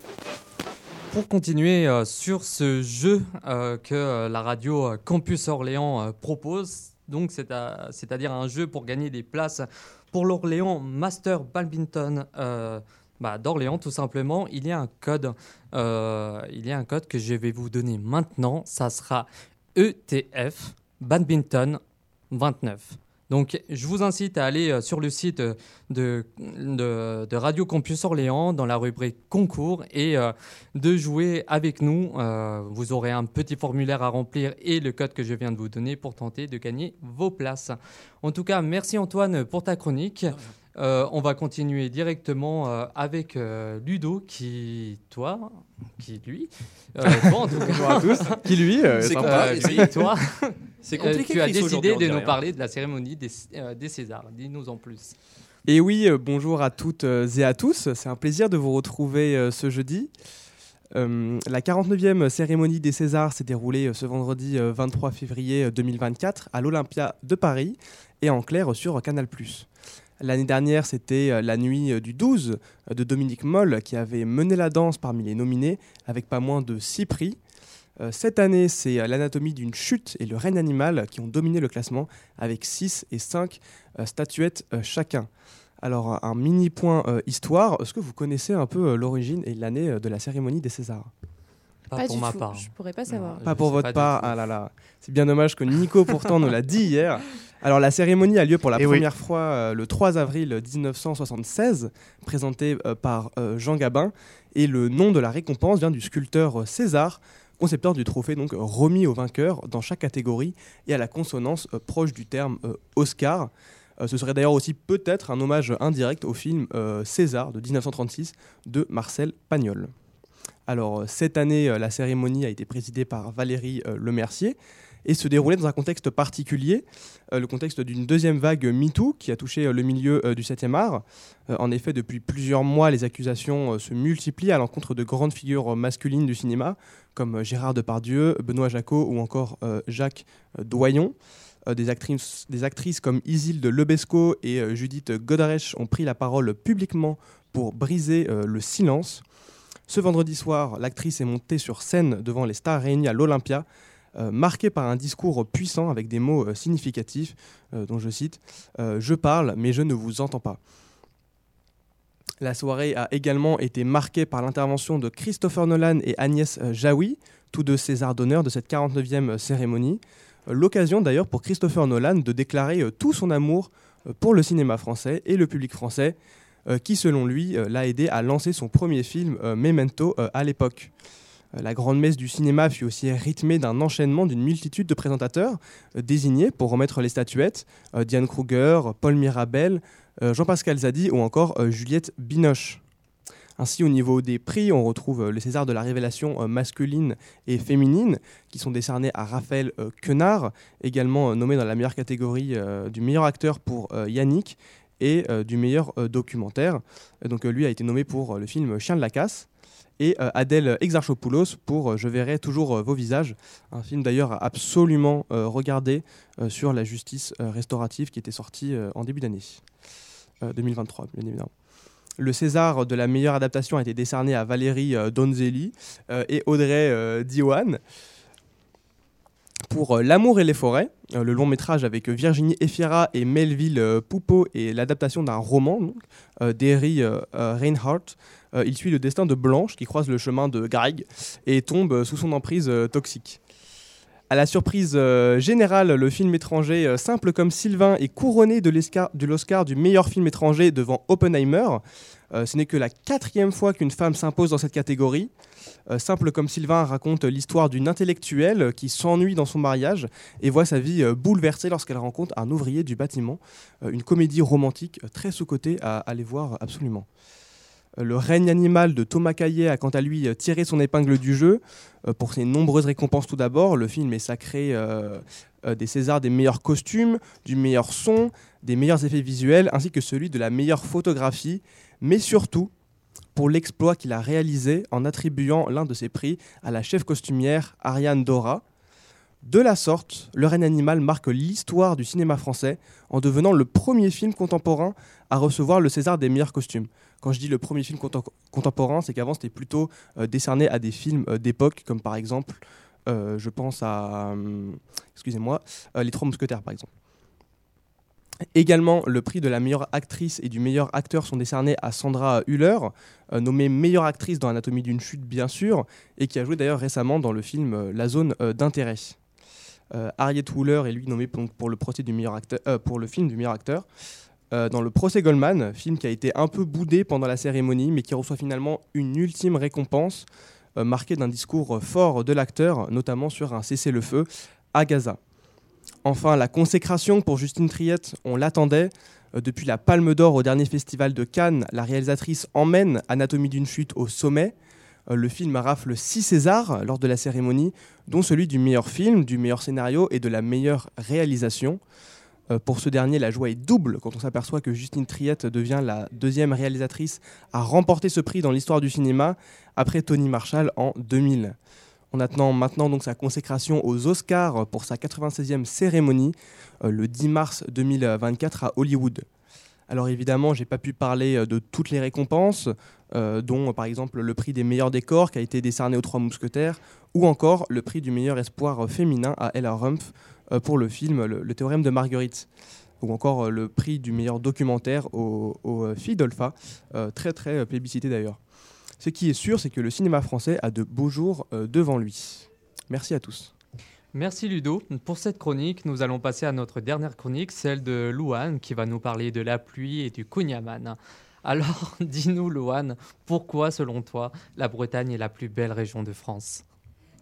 Pour continuer euh, sur ce jeu euh, que euh, la radio Campus Orléans propose, donc c'est-à-dire un jeu pour gagner des places pour l'Orléans Master Badminton bah, d'Orléans tout simplement, il y a un code, il y a un code que je vais vous donner maintenant, ça sera ETF Badminton 29. Donc, je vous incite à aller euh, sur le site euh, de, de, Radio Campus Orléans dans la rubrique concours et euh, de jouer avec nous. vous aurez un petit formulaire à remplir et le code que je viens de vous donner pour tenter de gagner vos places. En tout cas, merci Antoine pour ta chronique. on va continuer directement avec Ludo qui, toi, qui lui, en tout cas, tous, qui lui, c'est toi. C'est euh, compliqué. tu as décidé de nous parler de la cérémonie des, euh, des Césars. Dis-nous en plus. Et oui, euh, bonjour à toutes et à tous. C'est un plaisir de vous retrouver ce jeudi. la 49e cérémonie des Césars s'est déroulée ce vendredi 23 février 2024 à l'Olympia de Paris et en clair sur Canal+. L'année dernière, c'était la nuit du 12 de Dominique Moll qui avait mené la danse parmi les nominés avec pas moins de 6 prix. Euh, cette année, c'est euh, l'anatomie d'une chute et le règne animal qui ont dominé le classement avec 6 et 5 euh, statuettes chacun. Alors, un mini point histoire. Est-ce que vous connaissez un peu l'origine et l'année de la cérémonie des Césars? Pas, pour ma part. Je pourrais pas savoir. pas pour votre part. Ah là là. C'est bien dommage que Nico pourtant nous l'a dit hier. Alors la cérémonie a lieu pour la première fois le 3 avril 1976, présentée par Jean Gabin, et le nom de la récompense vient du sculpteur César, concepteur du trophée donc remis aux vainqueurs dans chaque catégorie et à la consonance euh, proche du terme euh, Oscar. Euh, ce serait d'ailleurs aussi peut-être un hommage indirect au film César de 1936 de Marcel Pagnol. Alors cette année, la cérémonie a été présidée par Valérie Lemercier et se déroulait dans un contexte particulier, euh, le contexte d'une deuxième vague MeToo qui a touché euh, le milieu euh, du 7e art. en effet, depuis plusieurs mois, les accusations se multiplient à l'encontre de grandes figures masculines du cinéma, comme Gérard Depardieu, Benoît Jacot ou encore Jacques Doyon. Des actrices, des, actrices, comme Isilde Lebesco et Judith Godrèche ont pris la parole publiquement pour briser le silence. Ce vendredi soir, l'actrice est montée sur scène devant les stars réunies à l'Olympia marqué par un discours puissant avec des mots euh, significatifs, euh, dont je cite Je parle, mais je ne vous entends pas. La soirée a également été marquée par l'intervention de Christopher Nolan et Agnès Jaoui, tous deux César d'honneur de cette 49e cérémonie. L'occasion d'ailleurs pour Christopher Nolan de déclarer tout son amour pour le cinéma français et le public français, qui selon lui l'a aidé à lancer son premier film Memento à l'époque. Euh, la grande messe du cinéma fut aussi rythmée d'un enchaînement d'une multitude de présentateurs euh, désignés pour remettre les statuettes euh, Diane Kruger, Paul Mirabel, Jean-Pascal Zadi ou encore Juliette Binoche. Ainsi, au niveau des prix, on retrouve les Césars de la révélation masculine et féminine, qui sont décernés à Raphaël Quenard, également nommé dans la meilleure catégorie du meilleur acteur pour Yannick et du meilleur documentaire. Donc lui a été nommé pour le film Chien de la casse et euh, Adèle Exarchopoulos pour euh, Je verrai toujours euh, vos visages, un film d'ailleurs absolument regardé sur la justice restaurative qui était sorti en début d'année 2023, bien évidemment. Le César de la meilleure adaptation a été décerné à Valérie Donzelli et Audrey Diwan pour L'amour et les forêts, le long métrage avec Virginie Efira et Melville Poupeau et l'adaptation d'un roman d'Eri Reinhardt. il suit le destin de Blanche qui croise le chemin de Greg et tombe sous son emprise toxique. À la surprise générale, le film étranger Simple comme Sylvain est couronné de l'Oscar du meilleur film étranger devant Oppenheimer. Euh, ce n'est que la quatrième fois qu'une femme s'impose dans cette catégorie. Euh, simple comme Sylvain raconte l'histoire d'une intellectuelle qui s'ennuie dans son mariage et voit sa vie euh, bouleversée lorsqu'elle rencontre un ouvrier du bâtiment. une comédie romantique très sous-cotée à aller voir absolument. Le règne animal de Thomas Caillet a quant à lui tiré son épingle du jeu pour ses nombreuses récompenses tout d'abord. Le film est sacré des Césars des meilleurs costumes, du meilleur son, des meilleurs effets visuels ainsi que celui de la meilleure photographie mais surtout pour l'exploit qu'il a réalisé en attribuant l'un de ses prix à la chef costumière Ariane Dora. De la sorte, Le règne animal marque l'histoire du cinéma français en devenant le premier film contemporain à recevoir le César des meilleurs costumes. Quand je dis le premier film contemporain, c'est qu'avant c'était plutôt euh, décerné à des films euh, d'époque, comme par exemple, euh, je pense à, excusez-moi, Les Trois Mousquetaires par exemple. Également, le prix de la meilleure actrice et du meilleur acteur sont décernés à Sandra Hüller, euh, nommée meilleure actrice dans Anatomie d'une chute, bien sûr, et qui a joué d'ailleurs récemment dans le film euh, La zone euh, d'intérêt. Harriet Wooler est lui nommé pour, le procès du meilleur acteur, pour le film du meilleur acteur. dans le procès Goldman, film qui a été un peu boudé pendant la cérémonie, mais qui reçoit finalement une ultime récompense, marquée d'un discours fort de l'acteur, notamment sur un cessez-le-feu à Gaza. Enfin, la consécration pour Justine Triette, on l'attendait. Euh, depuis la Palme d'Or au dernier festival de Cannes, la réalisatrice emmène Anatomie d'une chute au sommet. Euh, le film rafle six Césars lors de la cérémonie, dont celui du meilleur film, du meilleur scénario et de la meilleure réalisation. Euh, pour ce dernier, la joie est double quand on s'aperçoit que Justine Triette devient la deuxième réalisatrice à remporter ce prix dans l'histoire du cinéma, après Tony Marshall en 2000. On attend maintenant donc sa consécration aux Oscars pour sa 96e cérémonie euh, le 10 mars 2024 à Hollywood. Alors évidemment, j'ai pas pu parler euh, de toutes les récompenses, dont par exemple le prix des meilleurs décors qui a été décerné aux Trois Mousquetaires, ou encore le prix du meilleur espoir féminin à Ella Rumpf pour le film le, théorème de Marguerite, ou encore le prix du meilleur documentaire aux au Fidolfa, très très plébiscité d'ailleurs. Ce qui est sûr, c'est que le cinéma français a de beaux jours euh, devant lui. Merci à tous. Merci Ludo. Pour cette chronique, nous allons passer à notre dernière chronique, celle de Louane, qui va nous parler de la pluie et du Kunyaman. Alors, dis-nous, Louane, pourquoi, selon toi, la Bretagne est la plus belle région de France?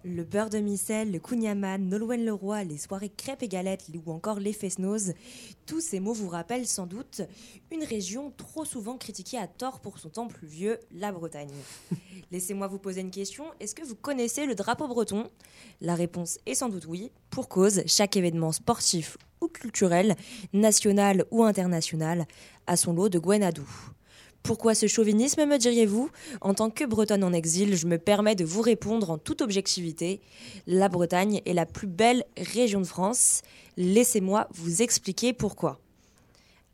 Le beurre de micelle, le kouign-amann, Nolwenn-le-Roi, les soirées crêpes et galettes ou encore les fest-noz, tous ces mots vous rappellent sans doute une région trop souvent critiquée à tort pour son temps pluvieux, la Bretagne. Laissez-moi vous poser une question, est-ce que vous connaissez le drapeau breton? La réponse est sans doute oui, pour cause, chaque événement sportif ou culturel, national ou international, a son lot de Gwenadou. Pourquoi ce chauvinisme, me diriez-vous? En tant que Bretonne en exil, je me permets de vous répondre en toute objectivité. La Bretagne est la plus belle région de France. Laissez-moi vous expliquer pourquoi.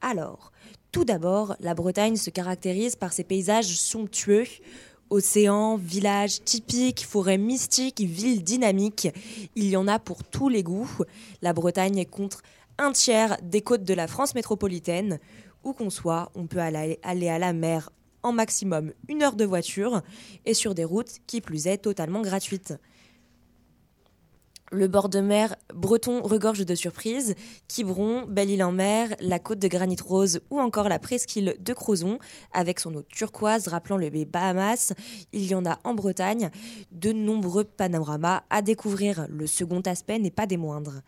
Alors, tout d'abord, la Bretagne se caractérise par ses paysages somptueux. Océans, villages typiques, forêts mystiques, villes dynamiques. Il y en a pour tous les goûts. La Bretagne compte un tiers des côtes de la France métropolitaine où qu'on soit, on peut aller, à la mer en maximum une heure de voiture et sur des routes qui plus est totalement gratuites. Le bord de mer breton regorge de surprises. Quiberon, Belle-Île-en-Mer, la côte de Granit Rose ou encore la presqu'île de Crozon avec son eau turquoise rappelant le Bahamas. Il y en a en Bretagne de nombreux panoramas à découvrir. Le second aspect n'est pas des moindres.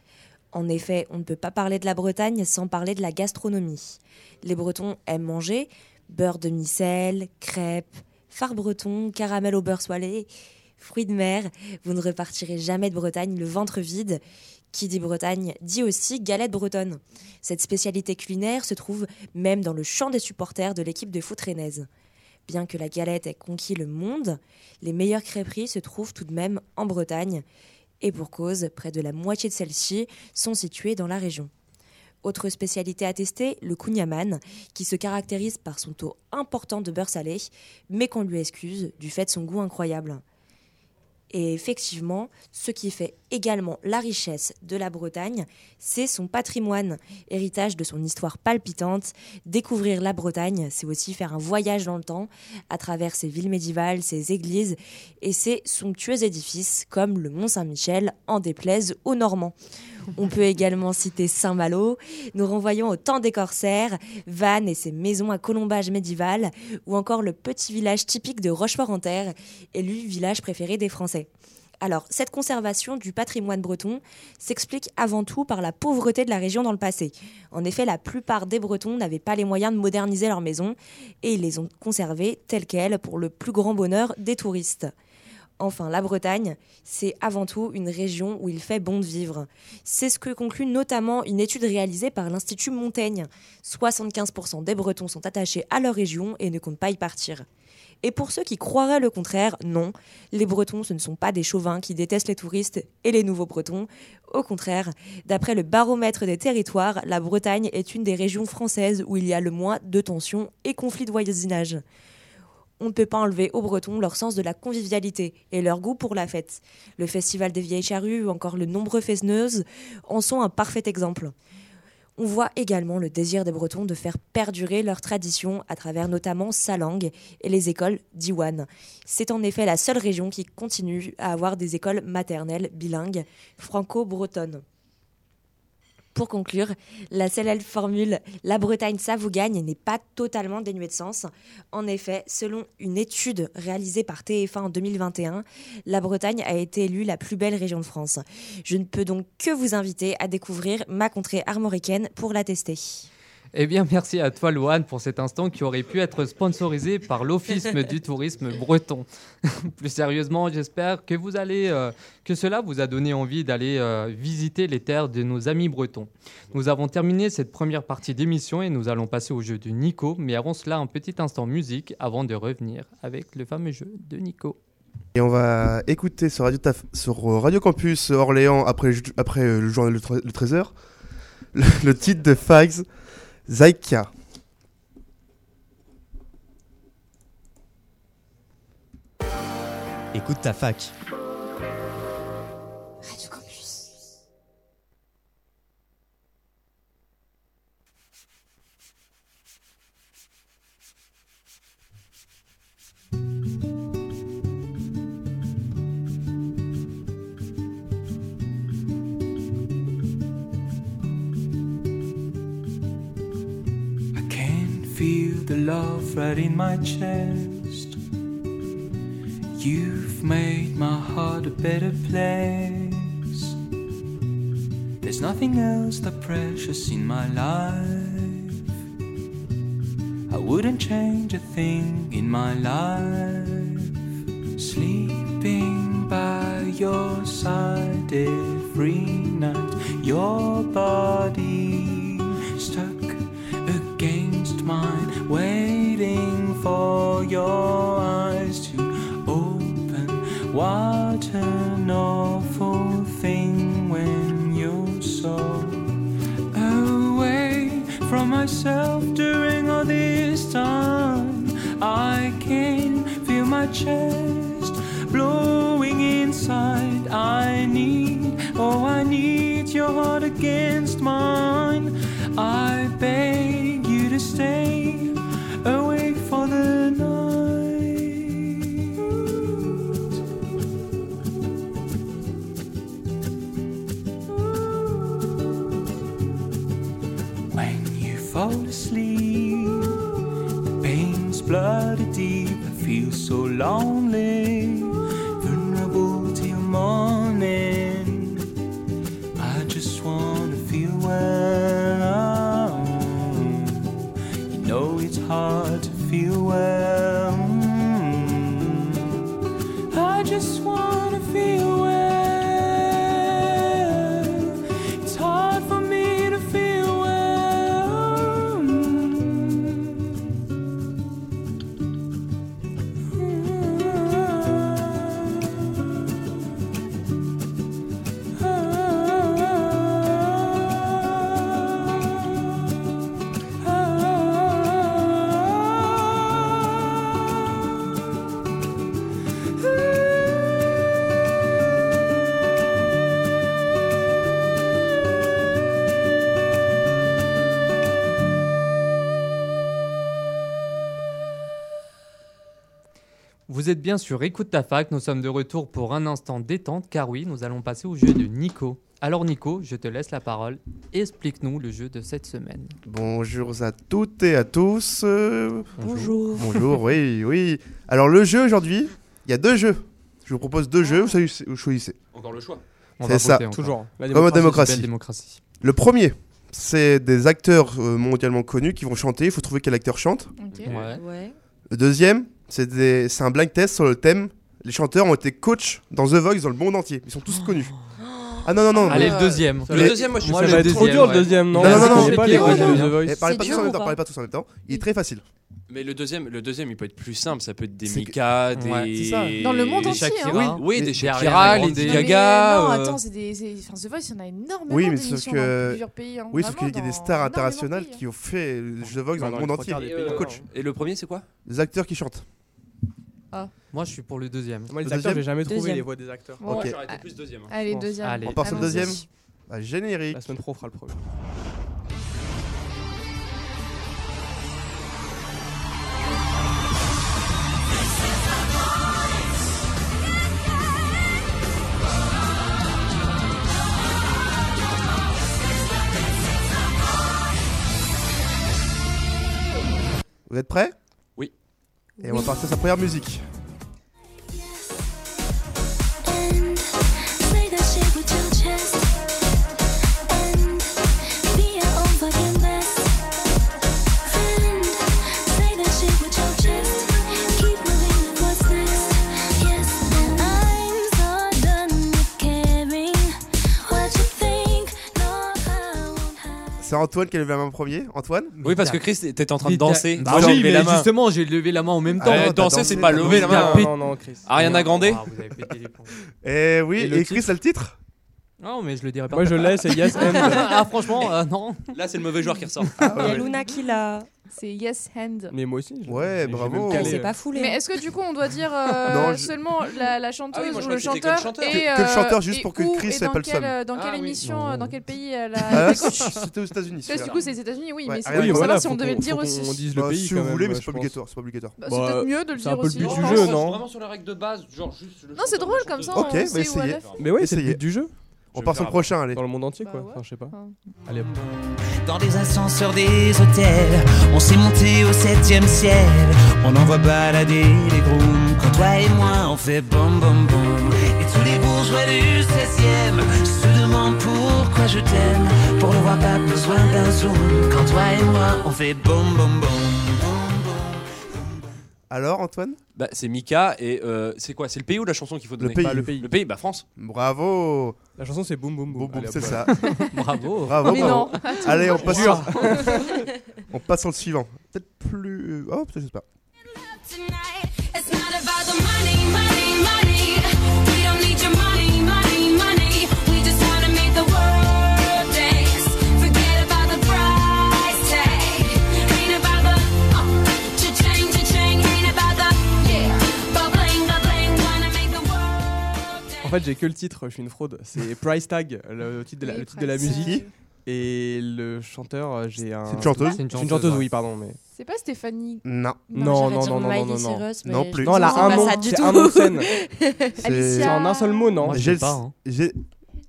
En effet, on ne peut pas parler de la Bretagne sans parler de la gastronomie. Les Bretons aiment manger beurre de micelle, crêpes, phare breton, caramel au beurre soilé, fruits de mer. Vous ne repartirez jamais de Bretagne le ventre vide. Qui dit Bretagne dit aussi galette bretonne. Cette spécialité culinaire se trouve même dans le champ des supporters de l'équipe de foot rennaise. Bien que la galette ait conquis le monde, les meilleures crêperies se trouvent tout de même en Bretagne et pour cause, près de la moitié de celles-ci sont situées dans la région. Autre spécialité à tester, le kouign qui se caractérise par son taux important de beurre salé, mais qu'on lui excuse du fait de son goût incroyable. Et effectivement, ce qui fait également la richesse de la Bretagne, c'est son patrimoine, héritage de son histoire palpitante. Découvrir la Bretagne, c'est aussi faire un voyage dans le temps à travers ses villes médiévales, ses églises et ses somptueux édifices comme le Mont Saint-Michel, en déplaise aux Normands. On peut également citer Saint-Malo. Nous renvoyons au temps des corsaires, Vannes et ses maisons à colombage médiéval, ou encore le petit village typique de Rochefort-en-Terre, élu village préféré des Français. Alors, cette conservation du patrimoine breton s'explique avant tout par la pauvreté de la région dans le passé. En effet, la plupart des Bretons n'avaient pas les moyens de moderniser leurs maisons et ils les ont conservées telles quelles pour le plus grand bonheur des touristes. Enfin, la Bretagne, c'est avant tout une région où il fait bon de vivre. C'est ce que conclut notamment une étude réalisée par l'Institut Montaigne. 75% des Bretons sont attachés à leur région et ne comptent pas y partir. Et pour ceux qui croiraient le contraire, non, les Bretons, ce ne sont pas des chauvins qui détestent les touristes et les nouveaux Bretons. Au contraire, d'après le baromètre des territoires, la Bretagne est une des régions françaises où il y a le moins de tensions et conflits de voisinage on ne peut pas enlever aux Bretons leur sens de la convivialité et leur goût pour la fête. Le festival des vieilles charrues ou encore le nombreux fesneuses en sont un parfait exemple. On voit également le désir des Bretons de faire perdurer leur tradition à travers notamment sa langue et les écoles d'Iwan. C'est en effet la seule région qui continue à avoir des écoles maternelles bilingues franco-bretonnes. Pour conclure, la célèbre formule La Bretagne, ça vous gagne n'est pas totalement dénuée de sens. En effet, selon une étude réalisée par TF1 en 2021, la Bretagne a été élue la plus belle région de France. Je ne peux donc que vous inviter à découvrir ma contrée armoricaine pour la tester. Eh bien, merci à toi, Louane, pour cet instant qui aurait pu être sponsorisé par l'Office du tourisme breton. Plus sérieusement, j'espère que vous allez, euh, que cela vous a donné envie d'aller euh, visiter les terres de nos amis bretons. Nous avons terminé cette première partie d'émission et nous allons passer au jeu de Nico. Mais avant cela, un petit instant musique avant de revenir avec le fameux jeu de Nico. Et on va écouter sur Radio, Campus Orléans après, après le journal le, 13h le, le titre de Fags. Zaika. Écoute ta fac. Love right in my chest. You've made my heart a better place. There's nothing else that precious in my life. I wouldn't change a thing in my life. Sleeping by your side every night, your body mine waiting for your eyes to open. What an awful thing when you're so away from myself during all this time. I can feel my chest blowing inside. I need, oh, I need your heart against mine. I Vous êtes bien sur Écoute ta fac, nous sommes de retour pour un instant détente car oui, nous allons passer au jeu de Nico. Alors Nico, je te laisse la parole. Explique-nous le jeu de cette semaine. Bonjour à toutes et à tous. Euh, Bonjour. Bonjour, oui, oui. Alors le jeu aujourd'hui, il y a deux jeux. Je vous propose deux jeux, vous choisissez-. Encore le choix. C'est ça. voter encore. Toujours. La Comme en démocratie. Belle démocratie. Le premier, c'est des acteurs euh, mondialement connus qui vont chanter. Il faut trouver quel acteur chante. Ok. Ouais. Ouais. Le deuxième, c'est des- un blind test sur le thème. Les chanteurs ont été coachs dans The Voice dans le monde entier. Ils sont tous connus. Ah non, non, non. Allez, le deuxième. Le Les- deuxième, moi je suis Moi, le trop deuxième, dur le deuxième, non Non, non, non, les Eh, parlez pas tous en même temps, pas parlez pas tous en même temps. Il est très facile. Mais le deuxième, le deuxième, il peut être plus simple. Ça peut être des Mika, des. Ouais. Dans le monde des entier, hein. Oui. Des Shakira, les grandes- Mais Gaga. non, euh, attends, c'est des. Enfin, The Voice, il y en a énormément. Oui, mais sauf que- dans plusieurs pays. hein, Oui, sauf qu'il y a des stars internationales pays, qui ont fait The Voice dans Dans le les monde entier. des Et, pays, euh, coach. Et le premier, c'est quoi? Des acteurs qui chantent. Moi, je suis pour le deuxième. Moi, les Le acteurs, deuxième j'ai jamais trouvé Deuxième. les voix des acteurs. Bon, Ok. J'aurais été plus deuxième. hein. Allez, pense. deuxième. Allez. On passe au Allons-y. deuxième Ah, Générique. La semaine pro, on fera le premier. Vous êtes prêts? Et on va partir sa première musique. C'est Antoine qui a levé la main en premier? Antoine? Oui, parce que Chris, t'étais en train de danser. Bah Moi, j'ai oui, levé mais la main. justement, j'ai levé la main en même temps. Ah, danser, dansé, c'est pas lever la main. Non, non, Chris. Ariana Grande? Ah, vous avez pété les plombs. Et oui, Et Chris titre? a le titre? Non, mais je le dirai pas. Moi, je l'ai, c'est Yes and. ah, franchement, euh, non. Là, c'est le mauvais joueur qui ressort. Il y a Luna qui l'a. C'est Yes Hand. Mais moi aussi. je- Ouais, bravo. C'est pas foulé. Mais hein. est-ce que du coup on doit dire euh, Non, je- seulement la, la chanteuse Ah oui, moi, je ou le crois que le chanteur, chanteur. et, Que- que le euh, chanteur, juste pour que Chris et ait dans pas le quelle, Ah oui. émission, dans quel pays elle Ah, a coach C'était aux États-Unis. Du coup c'est les États-Unis, oui, mais c'est ah pour oui, savoir voilà, si on devait le dire aussi. qu'on dise le Bah, pays. si vous voulez, mais c'est pas obligatoire. C'est pas obligatoire. Bah, c'est Bah, peut-être mieux de le c'est un dire peu le aussi. but du jeu, non? C'est vraiment sur la règle de base, genre juste. le Non, c'est chanteur, drôle comme ça. Ok, on elle essayez. Mais ouais, c'est le Essayez. but du jeu. On part sur le prochain, allez. Dans le monde entier, Bah quoi. ouais. Enfin, je sais pas. Allez, hop. Dans des ascenseurs des hôtels, on s'est monté au septième ciel. On envoie balader les grooms. Quand toi et moi on fait boum boum boum. Et tous les bourgeois du 16e se demandent pourquoi je t'aime. Pour le voir, pas besoin d'un zoom. Quand toi et moi on fait boum boum boum. Alors, Antoine? Bah, c'est Mika et euh, c'est quoi? C'est le pays ou la chanson qu'il faut donner? pays. Bah, le pays. Le pays, bah France. Bravo La chanson, c'est boum boum boum. Boum, c'est ça. Bravo. Bravo, Mais bravo. non. Allez, on passe sur... on passe sur le suivant. Peut-être plus... Oh, peut-être, je sais pas. Fait, j'ai que le titre, je suis une fraude. C'est Price Tag, le titre de la, le titre de la Price Tag. musique. Et le chanteur, euh, j'ai un. C'est une chanteuse C'est une chanteuse, oui, pardon. Mais... C'est pas Stéphanie. Non. Non, non, non, non, non, non. Non je plus. Non, elle a que c'est un nom, c'est un nom de scène. C'est en un seul mot, non J'ai- hein. j'ai-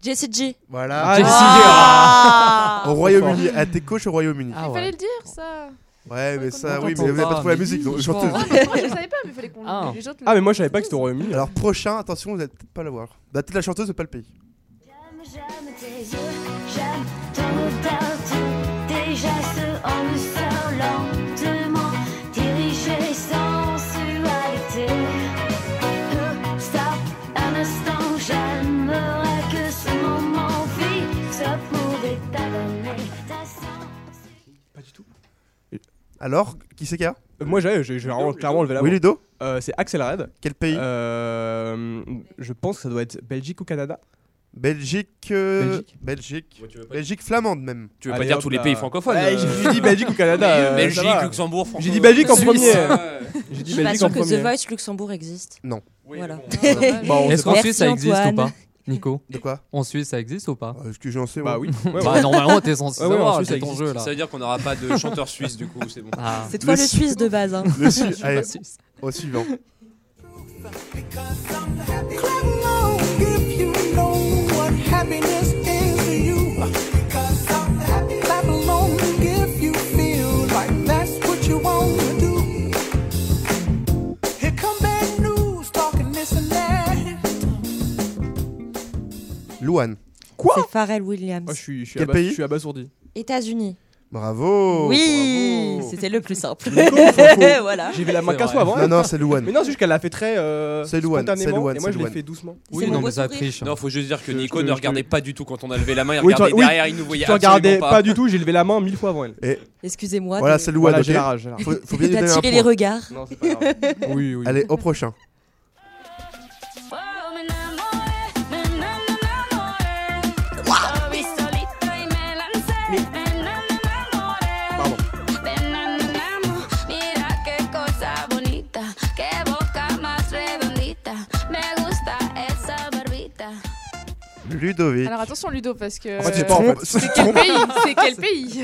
Jessie G. Voilà. Ah, Jessie Ah Au Royaume-Uni. À tes coachs au Royaume-Uni. Ah Il ouais. fallait le dire, ça. Ouais, mais ça, oui, mais t'entend vous avez pas trouvé la musique, donc je savais pas, mais il fallait qu'on Ah. Ah, mais moi, je savais pas que c'était au Royaume-Uni. Alors, prochain, attention, vous allez peut-être pas l'avoir. Bah, peut-être la chanteuse, mais pas le pays. J'aime, j'aime tes yeux, j'aime ton odeur, tout tes gestes en douceur, Alors, qui c'est qui a Euh, Moi, j'ai j'ai- j'ai vraiment clairement levé la Oui, main. Ludo Euh, c'est Axel Red. Quel pays Euh, je pense que ça doit être Belgique ou Canada. Belgique. euh, Belgique. Belgique. Pas, Belgique flamande, même. tu veux pas Allez, dire hop tous les là. pays francophones Ouais, euh, j'ai j'ai dit Belgique ou Canada. euh, ça Belgique, va. Luxembourg, France. J'ai dit Belgique en Suisse. premier. J'ai Je dit suis pas Belgique en sûre que The premier. Voice Luxembourg existe. Oui, Voilà. bon. Bon, on Est-ce sait qu'en Merci, Suisse ça existe ou Antoine. pas Nico De quoi En Suisse ça existe ou pas Ah, Est-ce que j'en sais Bah oui. Ouais, Bah ouais. normalement t'es censé Ouais, savoir, c'est ton jeu là. Ça veut dire qu'on n'aura pas de chanteur suisse du coup, c'est bon. Ah. C'est toi Le le su- Suisse de base. Hein. Le su- Allez, suisse. au suivant. Louane. C'est Pharrell Williams. Oh, je suis, je suis Quel pays je suis abasourdi. États-Unis. Bravo. oui, bravo. c'était le plus simple. Voilà. J'ai vu la main vrai. fois avant. Non, elle. non, c'est Louane. Mais non, c'est juste qu'elle l'a fait très euh, C'est Louane, c'est spontanément. Louane, Et moi, je l'ai fait doucement. Oui, non, mais ça triche. Non, faut juste dire que Nico je- ne je- regardait pas du tout quand on a levé la main. Il Oui, tu- regardait oui. derrière, il nous voyait Tu regardais pas. pas. du tout, j'ai levé la main mille fois avant elle. Et Excusez-moi. voilà, c'est Louane. Voilà, j'ai la rage. Faut, bien lui donner un d'attirer les regards. Non, c'est pas grave. Oui, oui. Allez, au prochain. Ludovic. Alors attention Ludo parce que. En fait, j'ai pas, en fait. C'est quel pays? C'est quel pays?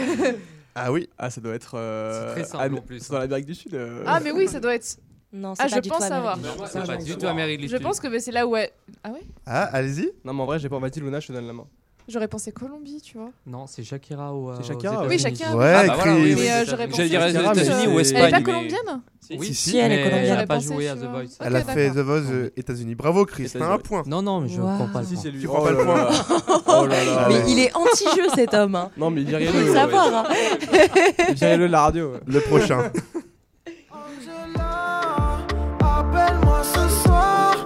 Ah oui. Ah, ça doit être. euh, C'est très simple, Am- en plus. c'est dans l'Amérique du Sud. euh. Ah mais oui, ça doit être. Non, Ah, c'est je pas du pense savoir. C'est pas du tout Amérique du Je Sud. pense que c'est là où. elle- Ah ouais? Ah, allez-y. Non, mais en vrai, j'ai pas. Vas-y, Luna, je te donne la main. J'aurais pensé Colombie, tu vois. Non, c'est Shakira au. C'est aux Shakira. Oui, Shakira. Ouais, Ah, bah voilà, oui, oui. Mais euh, j'aurais pensé. J'allais dire aux États-Unis ou c'est- Elle est Espagne. pas mais- colombienne Si, si. Si, elle est colombienne. Elle a J'aurais pas joué à The. Voice. Elle a fait The. Voice euh, États-Unis. Bravo, Chris. T'as un point. Non, non, mais je Wow. prends pas le Si, point. c'est lui. Tu prends pas le point. Oh là. Mais il est anti-jeu cet homme. Hein. Non, mais Faut le dirais-le. savoir. Hein. Dirais-le de la radio. Le prochain. Angela, appelle-moi ce soir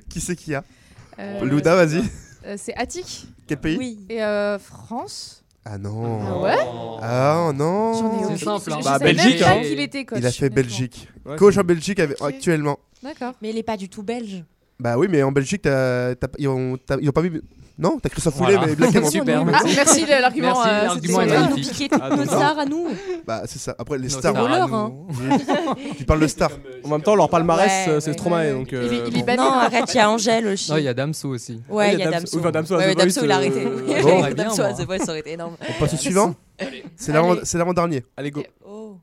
Qui c'est qui a Euh, Luda, vas-y. euh, C'est Attic Quel pays Oui. et euh, France. Ah non. Ah ouais Ah J'en non. ai C'est simple, hein. Je Bah, même Belgique, pas hein. était coach. Il a fait. Belgique. Ouais, Coach en Belgique avec- actuellement. D'accord. Mais il est pas du tout belge. Bah oui, mais en Belgique, ils, ont, t'as- ils ont pas mis. Non, t'as Christophe Foulet, Voilà. mais Black Hammer. Super, Ah, merci. merci l'argument. Merci, euh, l'argument c'était- est magnifique. piquait toutes Ah, nos stars à nous. Bah c'est ça. Après, les stars. voleurs, nous. hein. Tu parles de stars. En même temps, leur palmarès, Ouais, euh, c'est ouais. Stromae. Donc, Il est- euh, il est. Non, arrête, il y a Angèle aussi. Non, il y a Damso aussi. Ouais, Ah, il y a Damso. Oui, enfin, Damso à Ouais, The Damso, Voice, il a euh, arrêté. bon. J'aimerais bien, Damso à moi. The Voice, ça aurait été énorme. On passe au suivant C'est l'avant- Allez. c'est l'avant-dernier. Allez, go. Oh.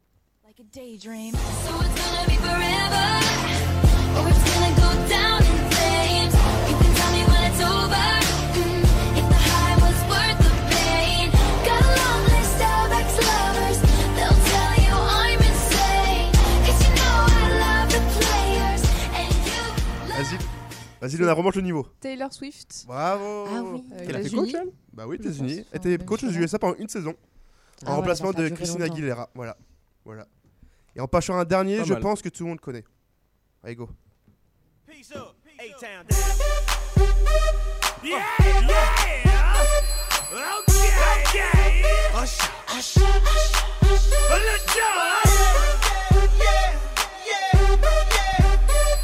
Like a daydream. So it's gonna be forever. Or it's gonna Vas-y, Luna, remonte le niveau. Taylor Swift. Bravo. Ah oui. euh, Elle a fait coach, elle? Bah oui, États-Unis. Elle était coach aux USA pendant une saison. Ah En ouais, remplacement ça a pas de duré Christina longtemps. Aguilera. Voilà. Voilà. Et en passant un dernier, Pas je mal. pense que tout le monde connaît. Allez, go.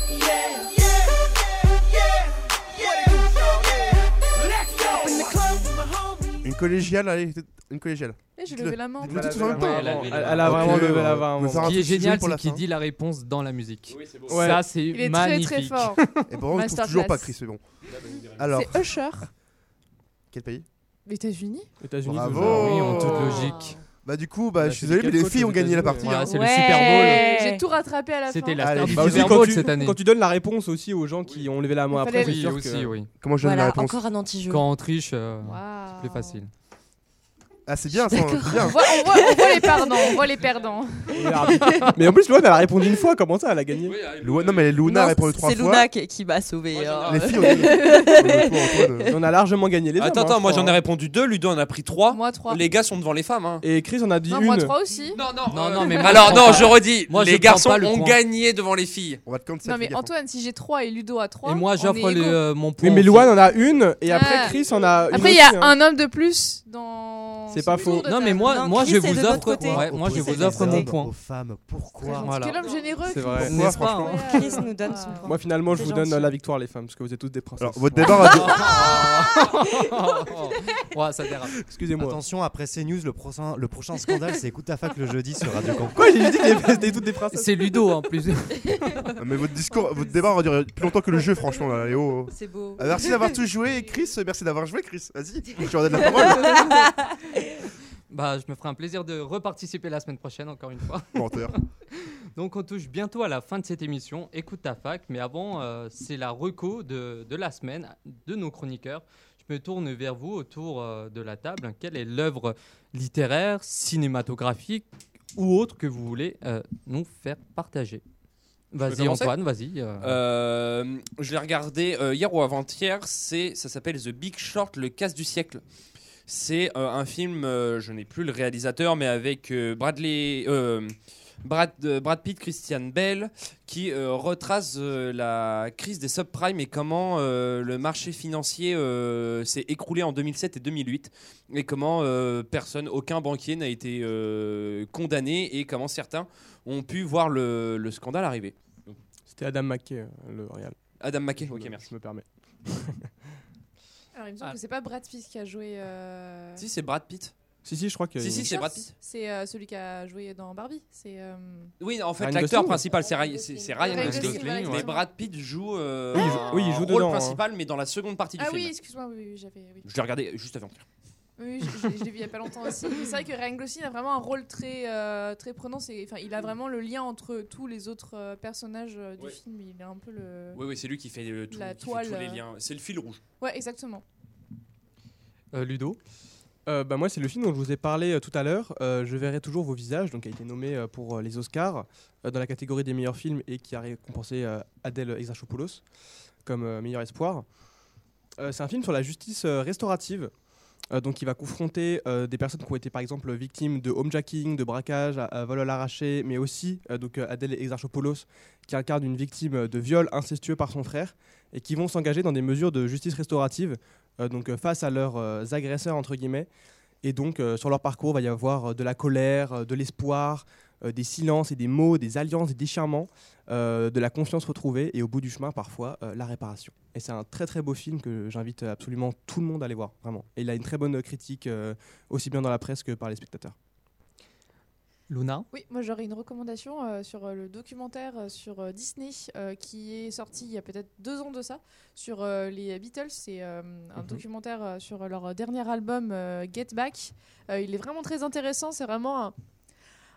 Yeah, collégiale, allez, une collégiale. Eh, j'ai levé la main. Dites-le Elle tous en même a- temps. Elle a levé Elle la elle a Ok, vraiment levé la on main. va bon. faire un Ce qui est génial, pour c'est la qu'il fin. dit la réponse dans la musique. Ouais. Ça, c'est Il est très magnifique. très fort. Et pour moi, je trouve Masterclass. toujours pas Chris, mais bon. Alors, C'est Usher. quel pays? Les États-Unis. États-Unis, Bravo. toujours. Oui, en toute logique. Bah du coup, bah Bah, je suis désolé, mais les filles ont gagné la partie. Hein. c'est le. Super Bowl. J'ai tout rattrapé à la fin. C'était la Allez, star du Bah aussi, Super quand Bowl tu, cette année. quand tu donnes la réponse aussi aux gens qui ont levé la main Il après, fallait- c'est Oui, sûr aussi, que... oui. Comment je donne la Voilà, réponse encore un anti-jeu. Quand on triche, euh, Waouh. c'est plus facile. Ah, c'est bien ça, c'est bien. On voit, on, voit, on voit les perdants, on voit les perdants. Mais en plus, Loane, elle a répondu une fois, comment ça, elle a gagné Non, mais Luna a répondu trois C'est fois. Luna qui, qui m'a sauvé. hein. Les filles On a largement gagné les Attends, hommes, hein, attends, moi je j'en ai hein. répondu deux, Ludo en a pris trois. Moi, trois. Les gars sont devant les femmes. Hein. Et Chris en a dit Non, une. moi, trois aussi. Non, non, Non, euh, non, mais moi, Alors, non, pas. je redis, Moi, les garçons le ont gagné devant les filles. On va te. Non, mais. Antoine, si j'ai 3 et Ludo a 3. Et moi, j'offre euh, mon point. Mais. Louane en a une, et après. Chris en a une Après, il y a un homme de plus dans. C'est pas faux. Non, mais moi, moi je vous offre, ouais, moi je vous offre mon point. Aux femmes, pourquoi Voilà. Quel homme généreux. C'est Chris. vrai. Pas franchement. Chris nous donne son point. Moi, finalement, je vous donne gentil. la victoire, les femmes, parce que vous êtes tous des princesses. Alors, votre débat radio. Ouais, ça dérape. Excusez-moi. Attention, après CNews, le prochain, le prochain scandale, c'est Écoute ta fac le jeudi sur Radio Campus. Quoi, j'ai dit que c'était toutes des princesses C'est Ludo en plus. Mais votre discours, votre débat va durer plus longtemps que le jeu, franchement. Oh. C'est beau. Ah, merci d'avoir tout joué, Chris. Merci d'avoir joué, Chris. Vas-y, tu redonnes la parole. Bah, je me ferai un plaisir de reparticiper la semaine prochaine, encore une fois. Menteur. Donc, on touche bientôt à la fin de cette émission. Écoute ta fac, mais avant, euh, c'est la reco de, de la semaine de nos chroniqueurs. Je me tourne vers vous autour euh, de la table. Quelle est l'œuvre littéraire, cinématographique ou autre que vous voulez euh, nous faire partager? Vas-y, Antoine, vas-y. euh. Euh, je l'ai regardé euh, hier ou avant-hier. C'est, ça s'appelle The Big Short, le casse du siècle. C'est euh, un film, euh, je n'ai plus le réalisateur, mais avec euh, Bradley, Brad, Brad Pitt, Christian Bell, qui retrace la crise des subprimes et comment le marché financier s'est écroulé en 2007 et 2008 et comment personne, aucun banquier n'a été condamné et comment certains ont pu voir le, le scandale arriver. C'était Adam McKay, le Real. Adam McKay, ok, me- merci. Je me permets. Alors, il me semble Ah. que c'est pas Brad Pitt qui a joué. euh, Si, c'est Brad Pitt. Si, si, je crois que. Si, si, c'est Brad. Pitt. C'est euh, celui qui a joué dans Barbie. C'est. euh, Oui, en fait, l'acteur principal, c'est Ryan, c'est- c'est Ryan Gosling. Mais. Brad Pitt joue, euh, Oui, il joue- un oui, il joue rôle dedans, hein. principal, mais dans la seconde partie du Ah film. oui, excuse-moi, oui, oui, j'avais. Oui, Je l'ai regardé juste avant. Oui je, je- je l'ai vu il y a pas longtemps aussi. Mais C'est vrai que Ryan Gosling a vraiment un rôle très, euh, très prenant. Enfin, il a vraiment le lien entre tous les autres euh, personnages euh, du Ouais. film. Il est un peu le. Oui, oui, c'est lui qui fait, euh, tout, La qui fait toile, tous les liens. C'est le fil rouge. Ouais, exactement. Euh, Ludo? Euh, bah, moi, c'est le film dont je vous ai parlé euh, tout à l'heure. Euh, je verrai toujours vos visages, donc qui a été nommé euh, pour euh, les Oscars euh, dans la catégorie des meilleurs films et qui a récompensé euh, Adèle Exarchopoulos comme euh, meilleur espoir. Euh, c'est un film sur la justice euh, restaurative. Euh, donc, il va confronter euh, des personnes qui ont été par exemple victimes de homejacking, de braquage, à, à vol à l'arraché, mais aussi euh, donc, Adèle Exarchopoulos qui incarne une victime de viol incestueux par son frère et qui vont s'engager dans des mesures de justice restaurative donc face à leurs agresseurs entre guillemets. Et donc sur leur parcours il va y avoir de la colère de l'espoir euh, des silences et des mots des alliances des déchirements euh, de la confiance retrouvée et au bout du chemin parfois euh, la réparation et c'est un très très beau film que j'invite absolument tout le monde à aller voir vraiment et il a une très bonne critique euh, aussi bien dans la presse que par les spectateurs Luna Oui, moi j'aurais une recommandation euh, sur euh, le documentaire euh, sur euh, Disney euh, qui est sorti il y a peut-être deux ans de ça sur euh, les Beatles. C'est euh, un Mhm. documentaire sur leur dernier album euh, Get Back. Euh, il est vraiment très intéressant. C'est vraiment un,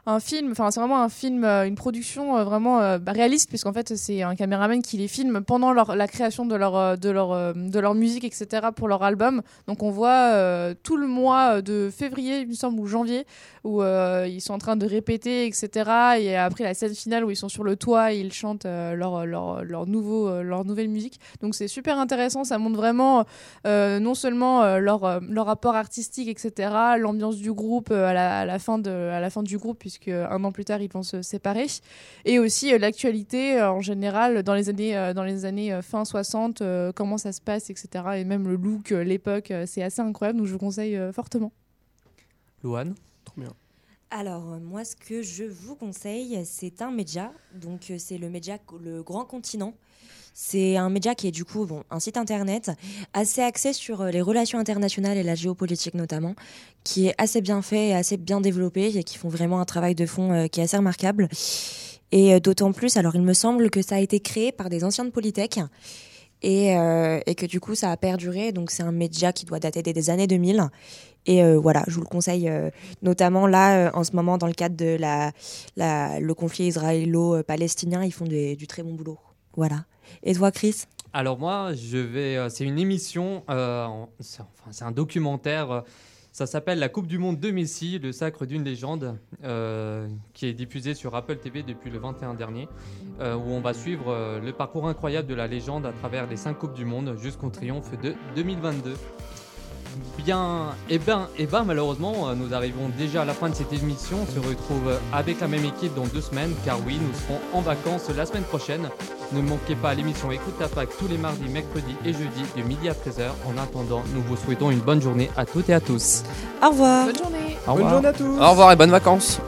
un film, enfin c'est vraiment un film, euh, une production euh, vraiment euh, bah, réaliste puisqu'en fait c'est un caméraman qui les filme pendant la création de leur, de, leur, de leur musique, etc. pour leur album. Donc on voit tout le mois de février, il me semble, ou janvier, où ils sont en train de répéter, etc. Et après la scène finale où ils sont sur le toit et ils chantent leur, leur, leur, nouveau, leur nouvelle musique. Donc c'est super intéressant, ça montre vraiment non seulement leur, leur rapport artistique, etc., l'ambiance du groupe à, la, à, la fin de, à la fin du groupe, puisque un an plus tard ils vont se séparer, et aussi euh, l'actualité euh, en général dans les années, euh, dans les années euh, fin 60, euh, comment ça se passe, etc. Et même le look, euh, l'époque, euh, c'est assez incroyable, donc je vous conseille euh, fortement. Louane trop bien Alors, moi, ce que je vous conseille, c'est un média. Donc, c'est le média Le Grand Continent. C'est un média qui est du coup bon, un site internet assez axé sur euh, les relations internationales et la géopolitique notamment, qui est assez bien fait et assez bien développé et qui font vraiment un travail de fond euh, qui est assez remarquable. Et euh, d'autant plus, alors il me semble que ça a été créé par des anciens de Polytech et, et que du coup ça a perduré. Donc c'est un média qui doit dater des, années 2000. Et voilà, je vous le conseille notamment là, en ce moment, dans le cadre de la, le conflit israélo-palestinien, ils font du très bon boulot. Voilà. Et toi, Chris? Alors moi, je vais. euh, c'est une émission. euh, c'est un documentaire. euh, ça s'appelle La Coupe du Monde 2006, le sacre d'une légende, qui est diffusé sur Apple TV depuis le 21 dernier, où on va suivre le parcours incroyable de la légende à travers les cinq coupes du monde jusqu'au triomphe de 2022. Bien, eh ben, eh ben, malheureusement, euh, nous arrivons déjà à la fin de cette émission. On se retrouve avec la même équipe dans deux semaines, car oui, nous serons en vacances la semaine prochaine. Ne manquez pas l'émission Écoute ta fac tous les mardis, mercredis et jeudis de midi à 13h. En attendant, nous vous souhaitons une bonne journée à toutes et à tous. Au revoir. Bonne journée. Au Bonne revoir. journée à tous. Au revoir et bonnes vacances.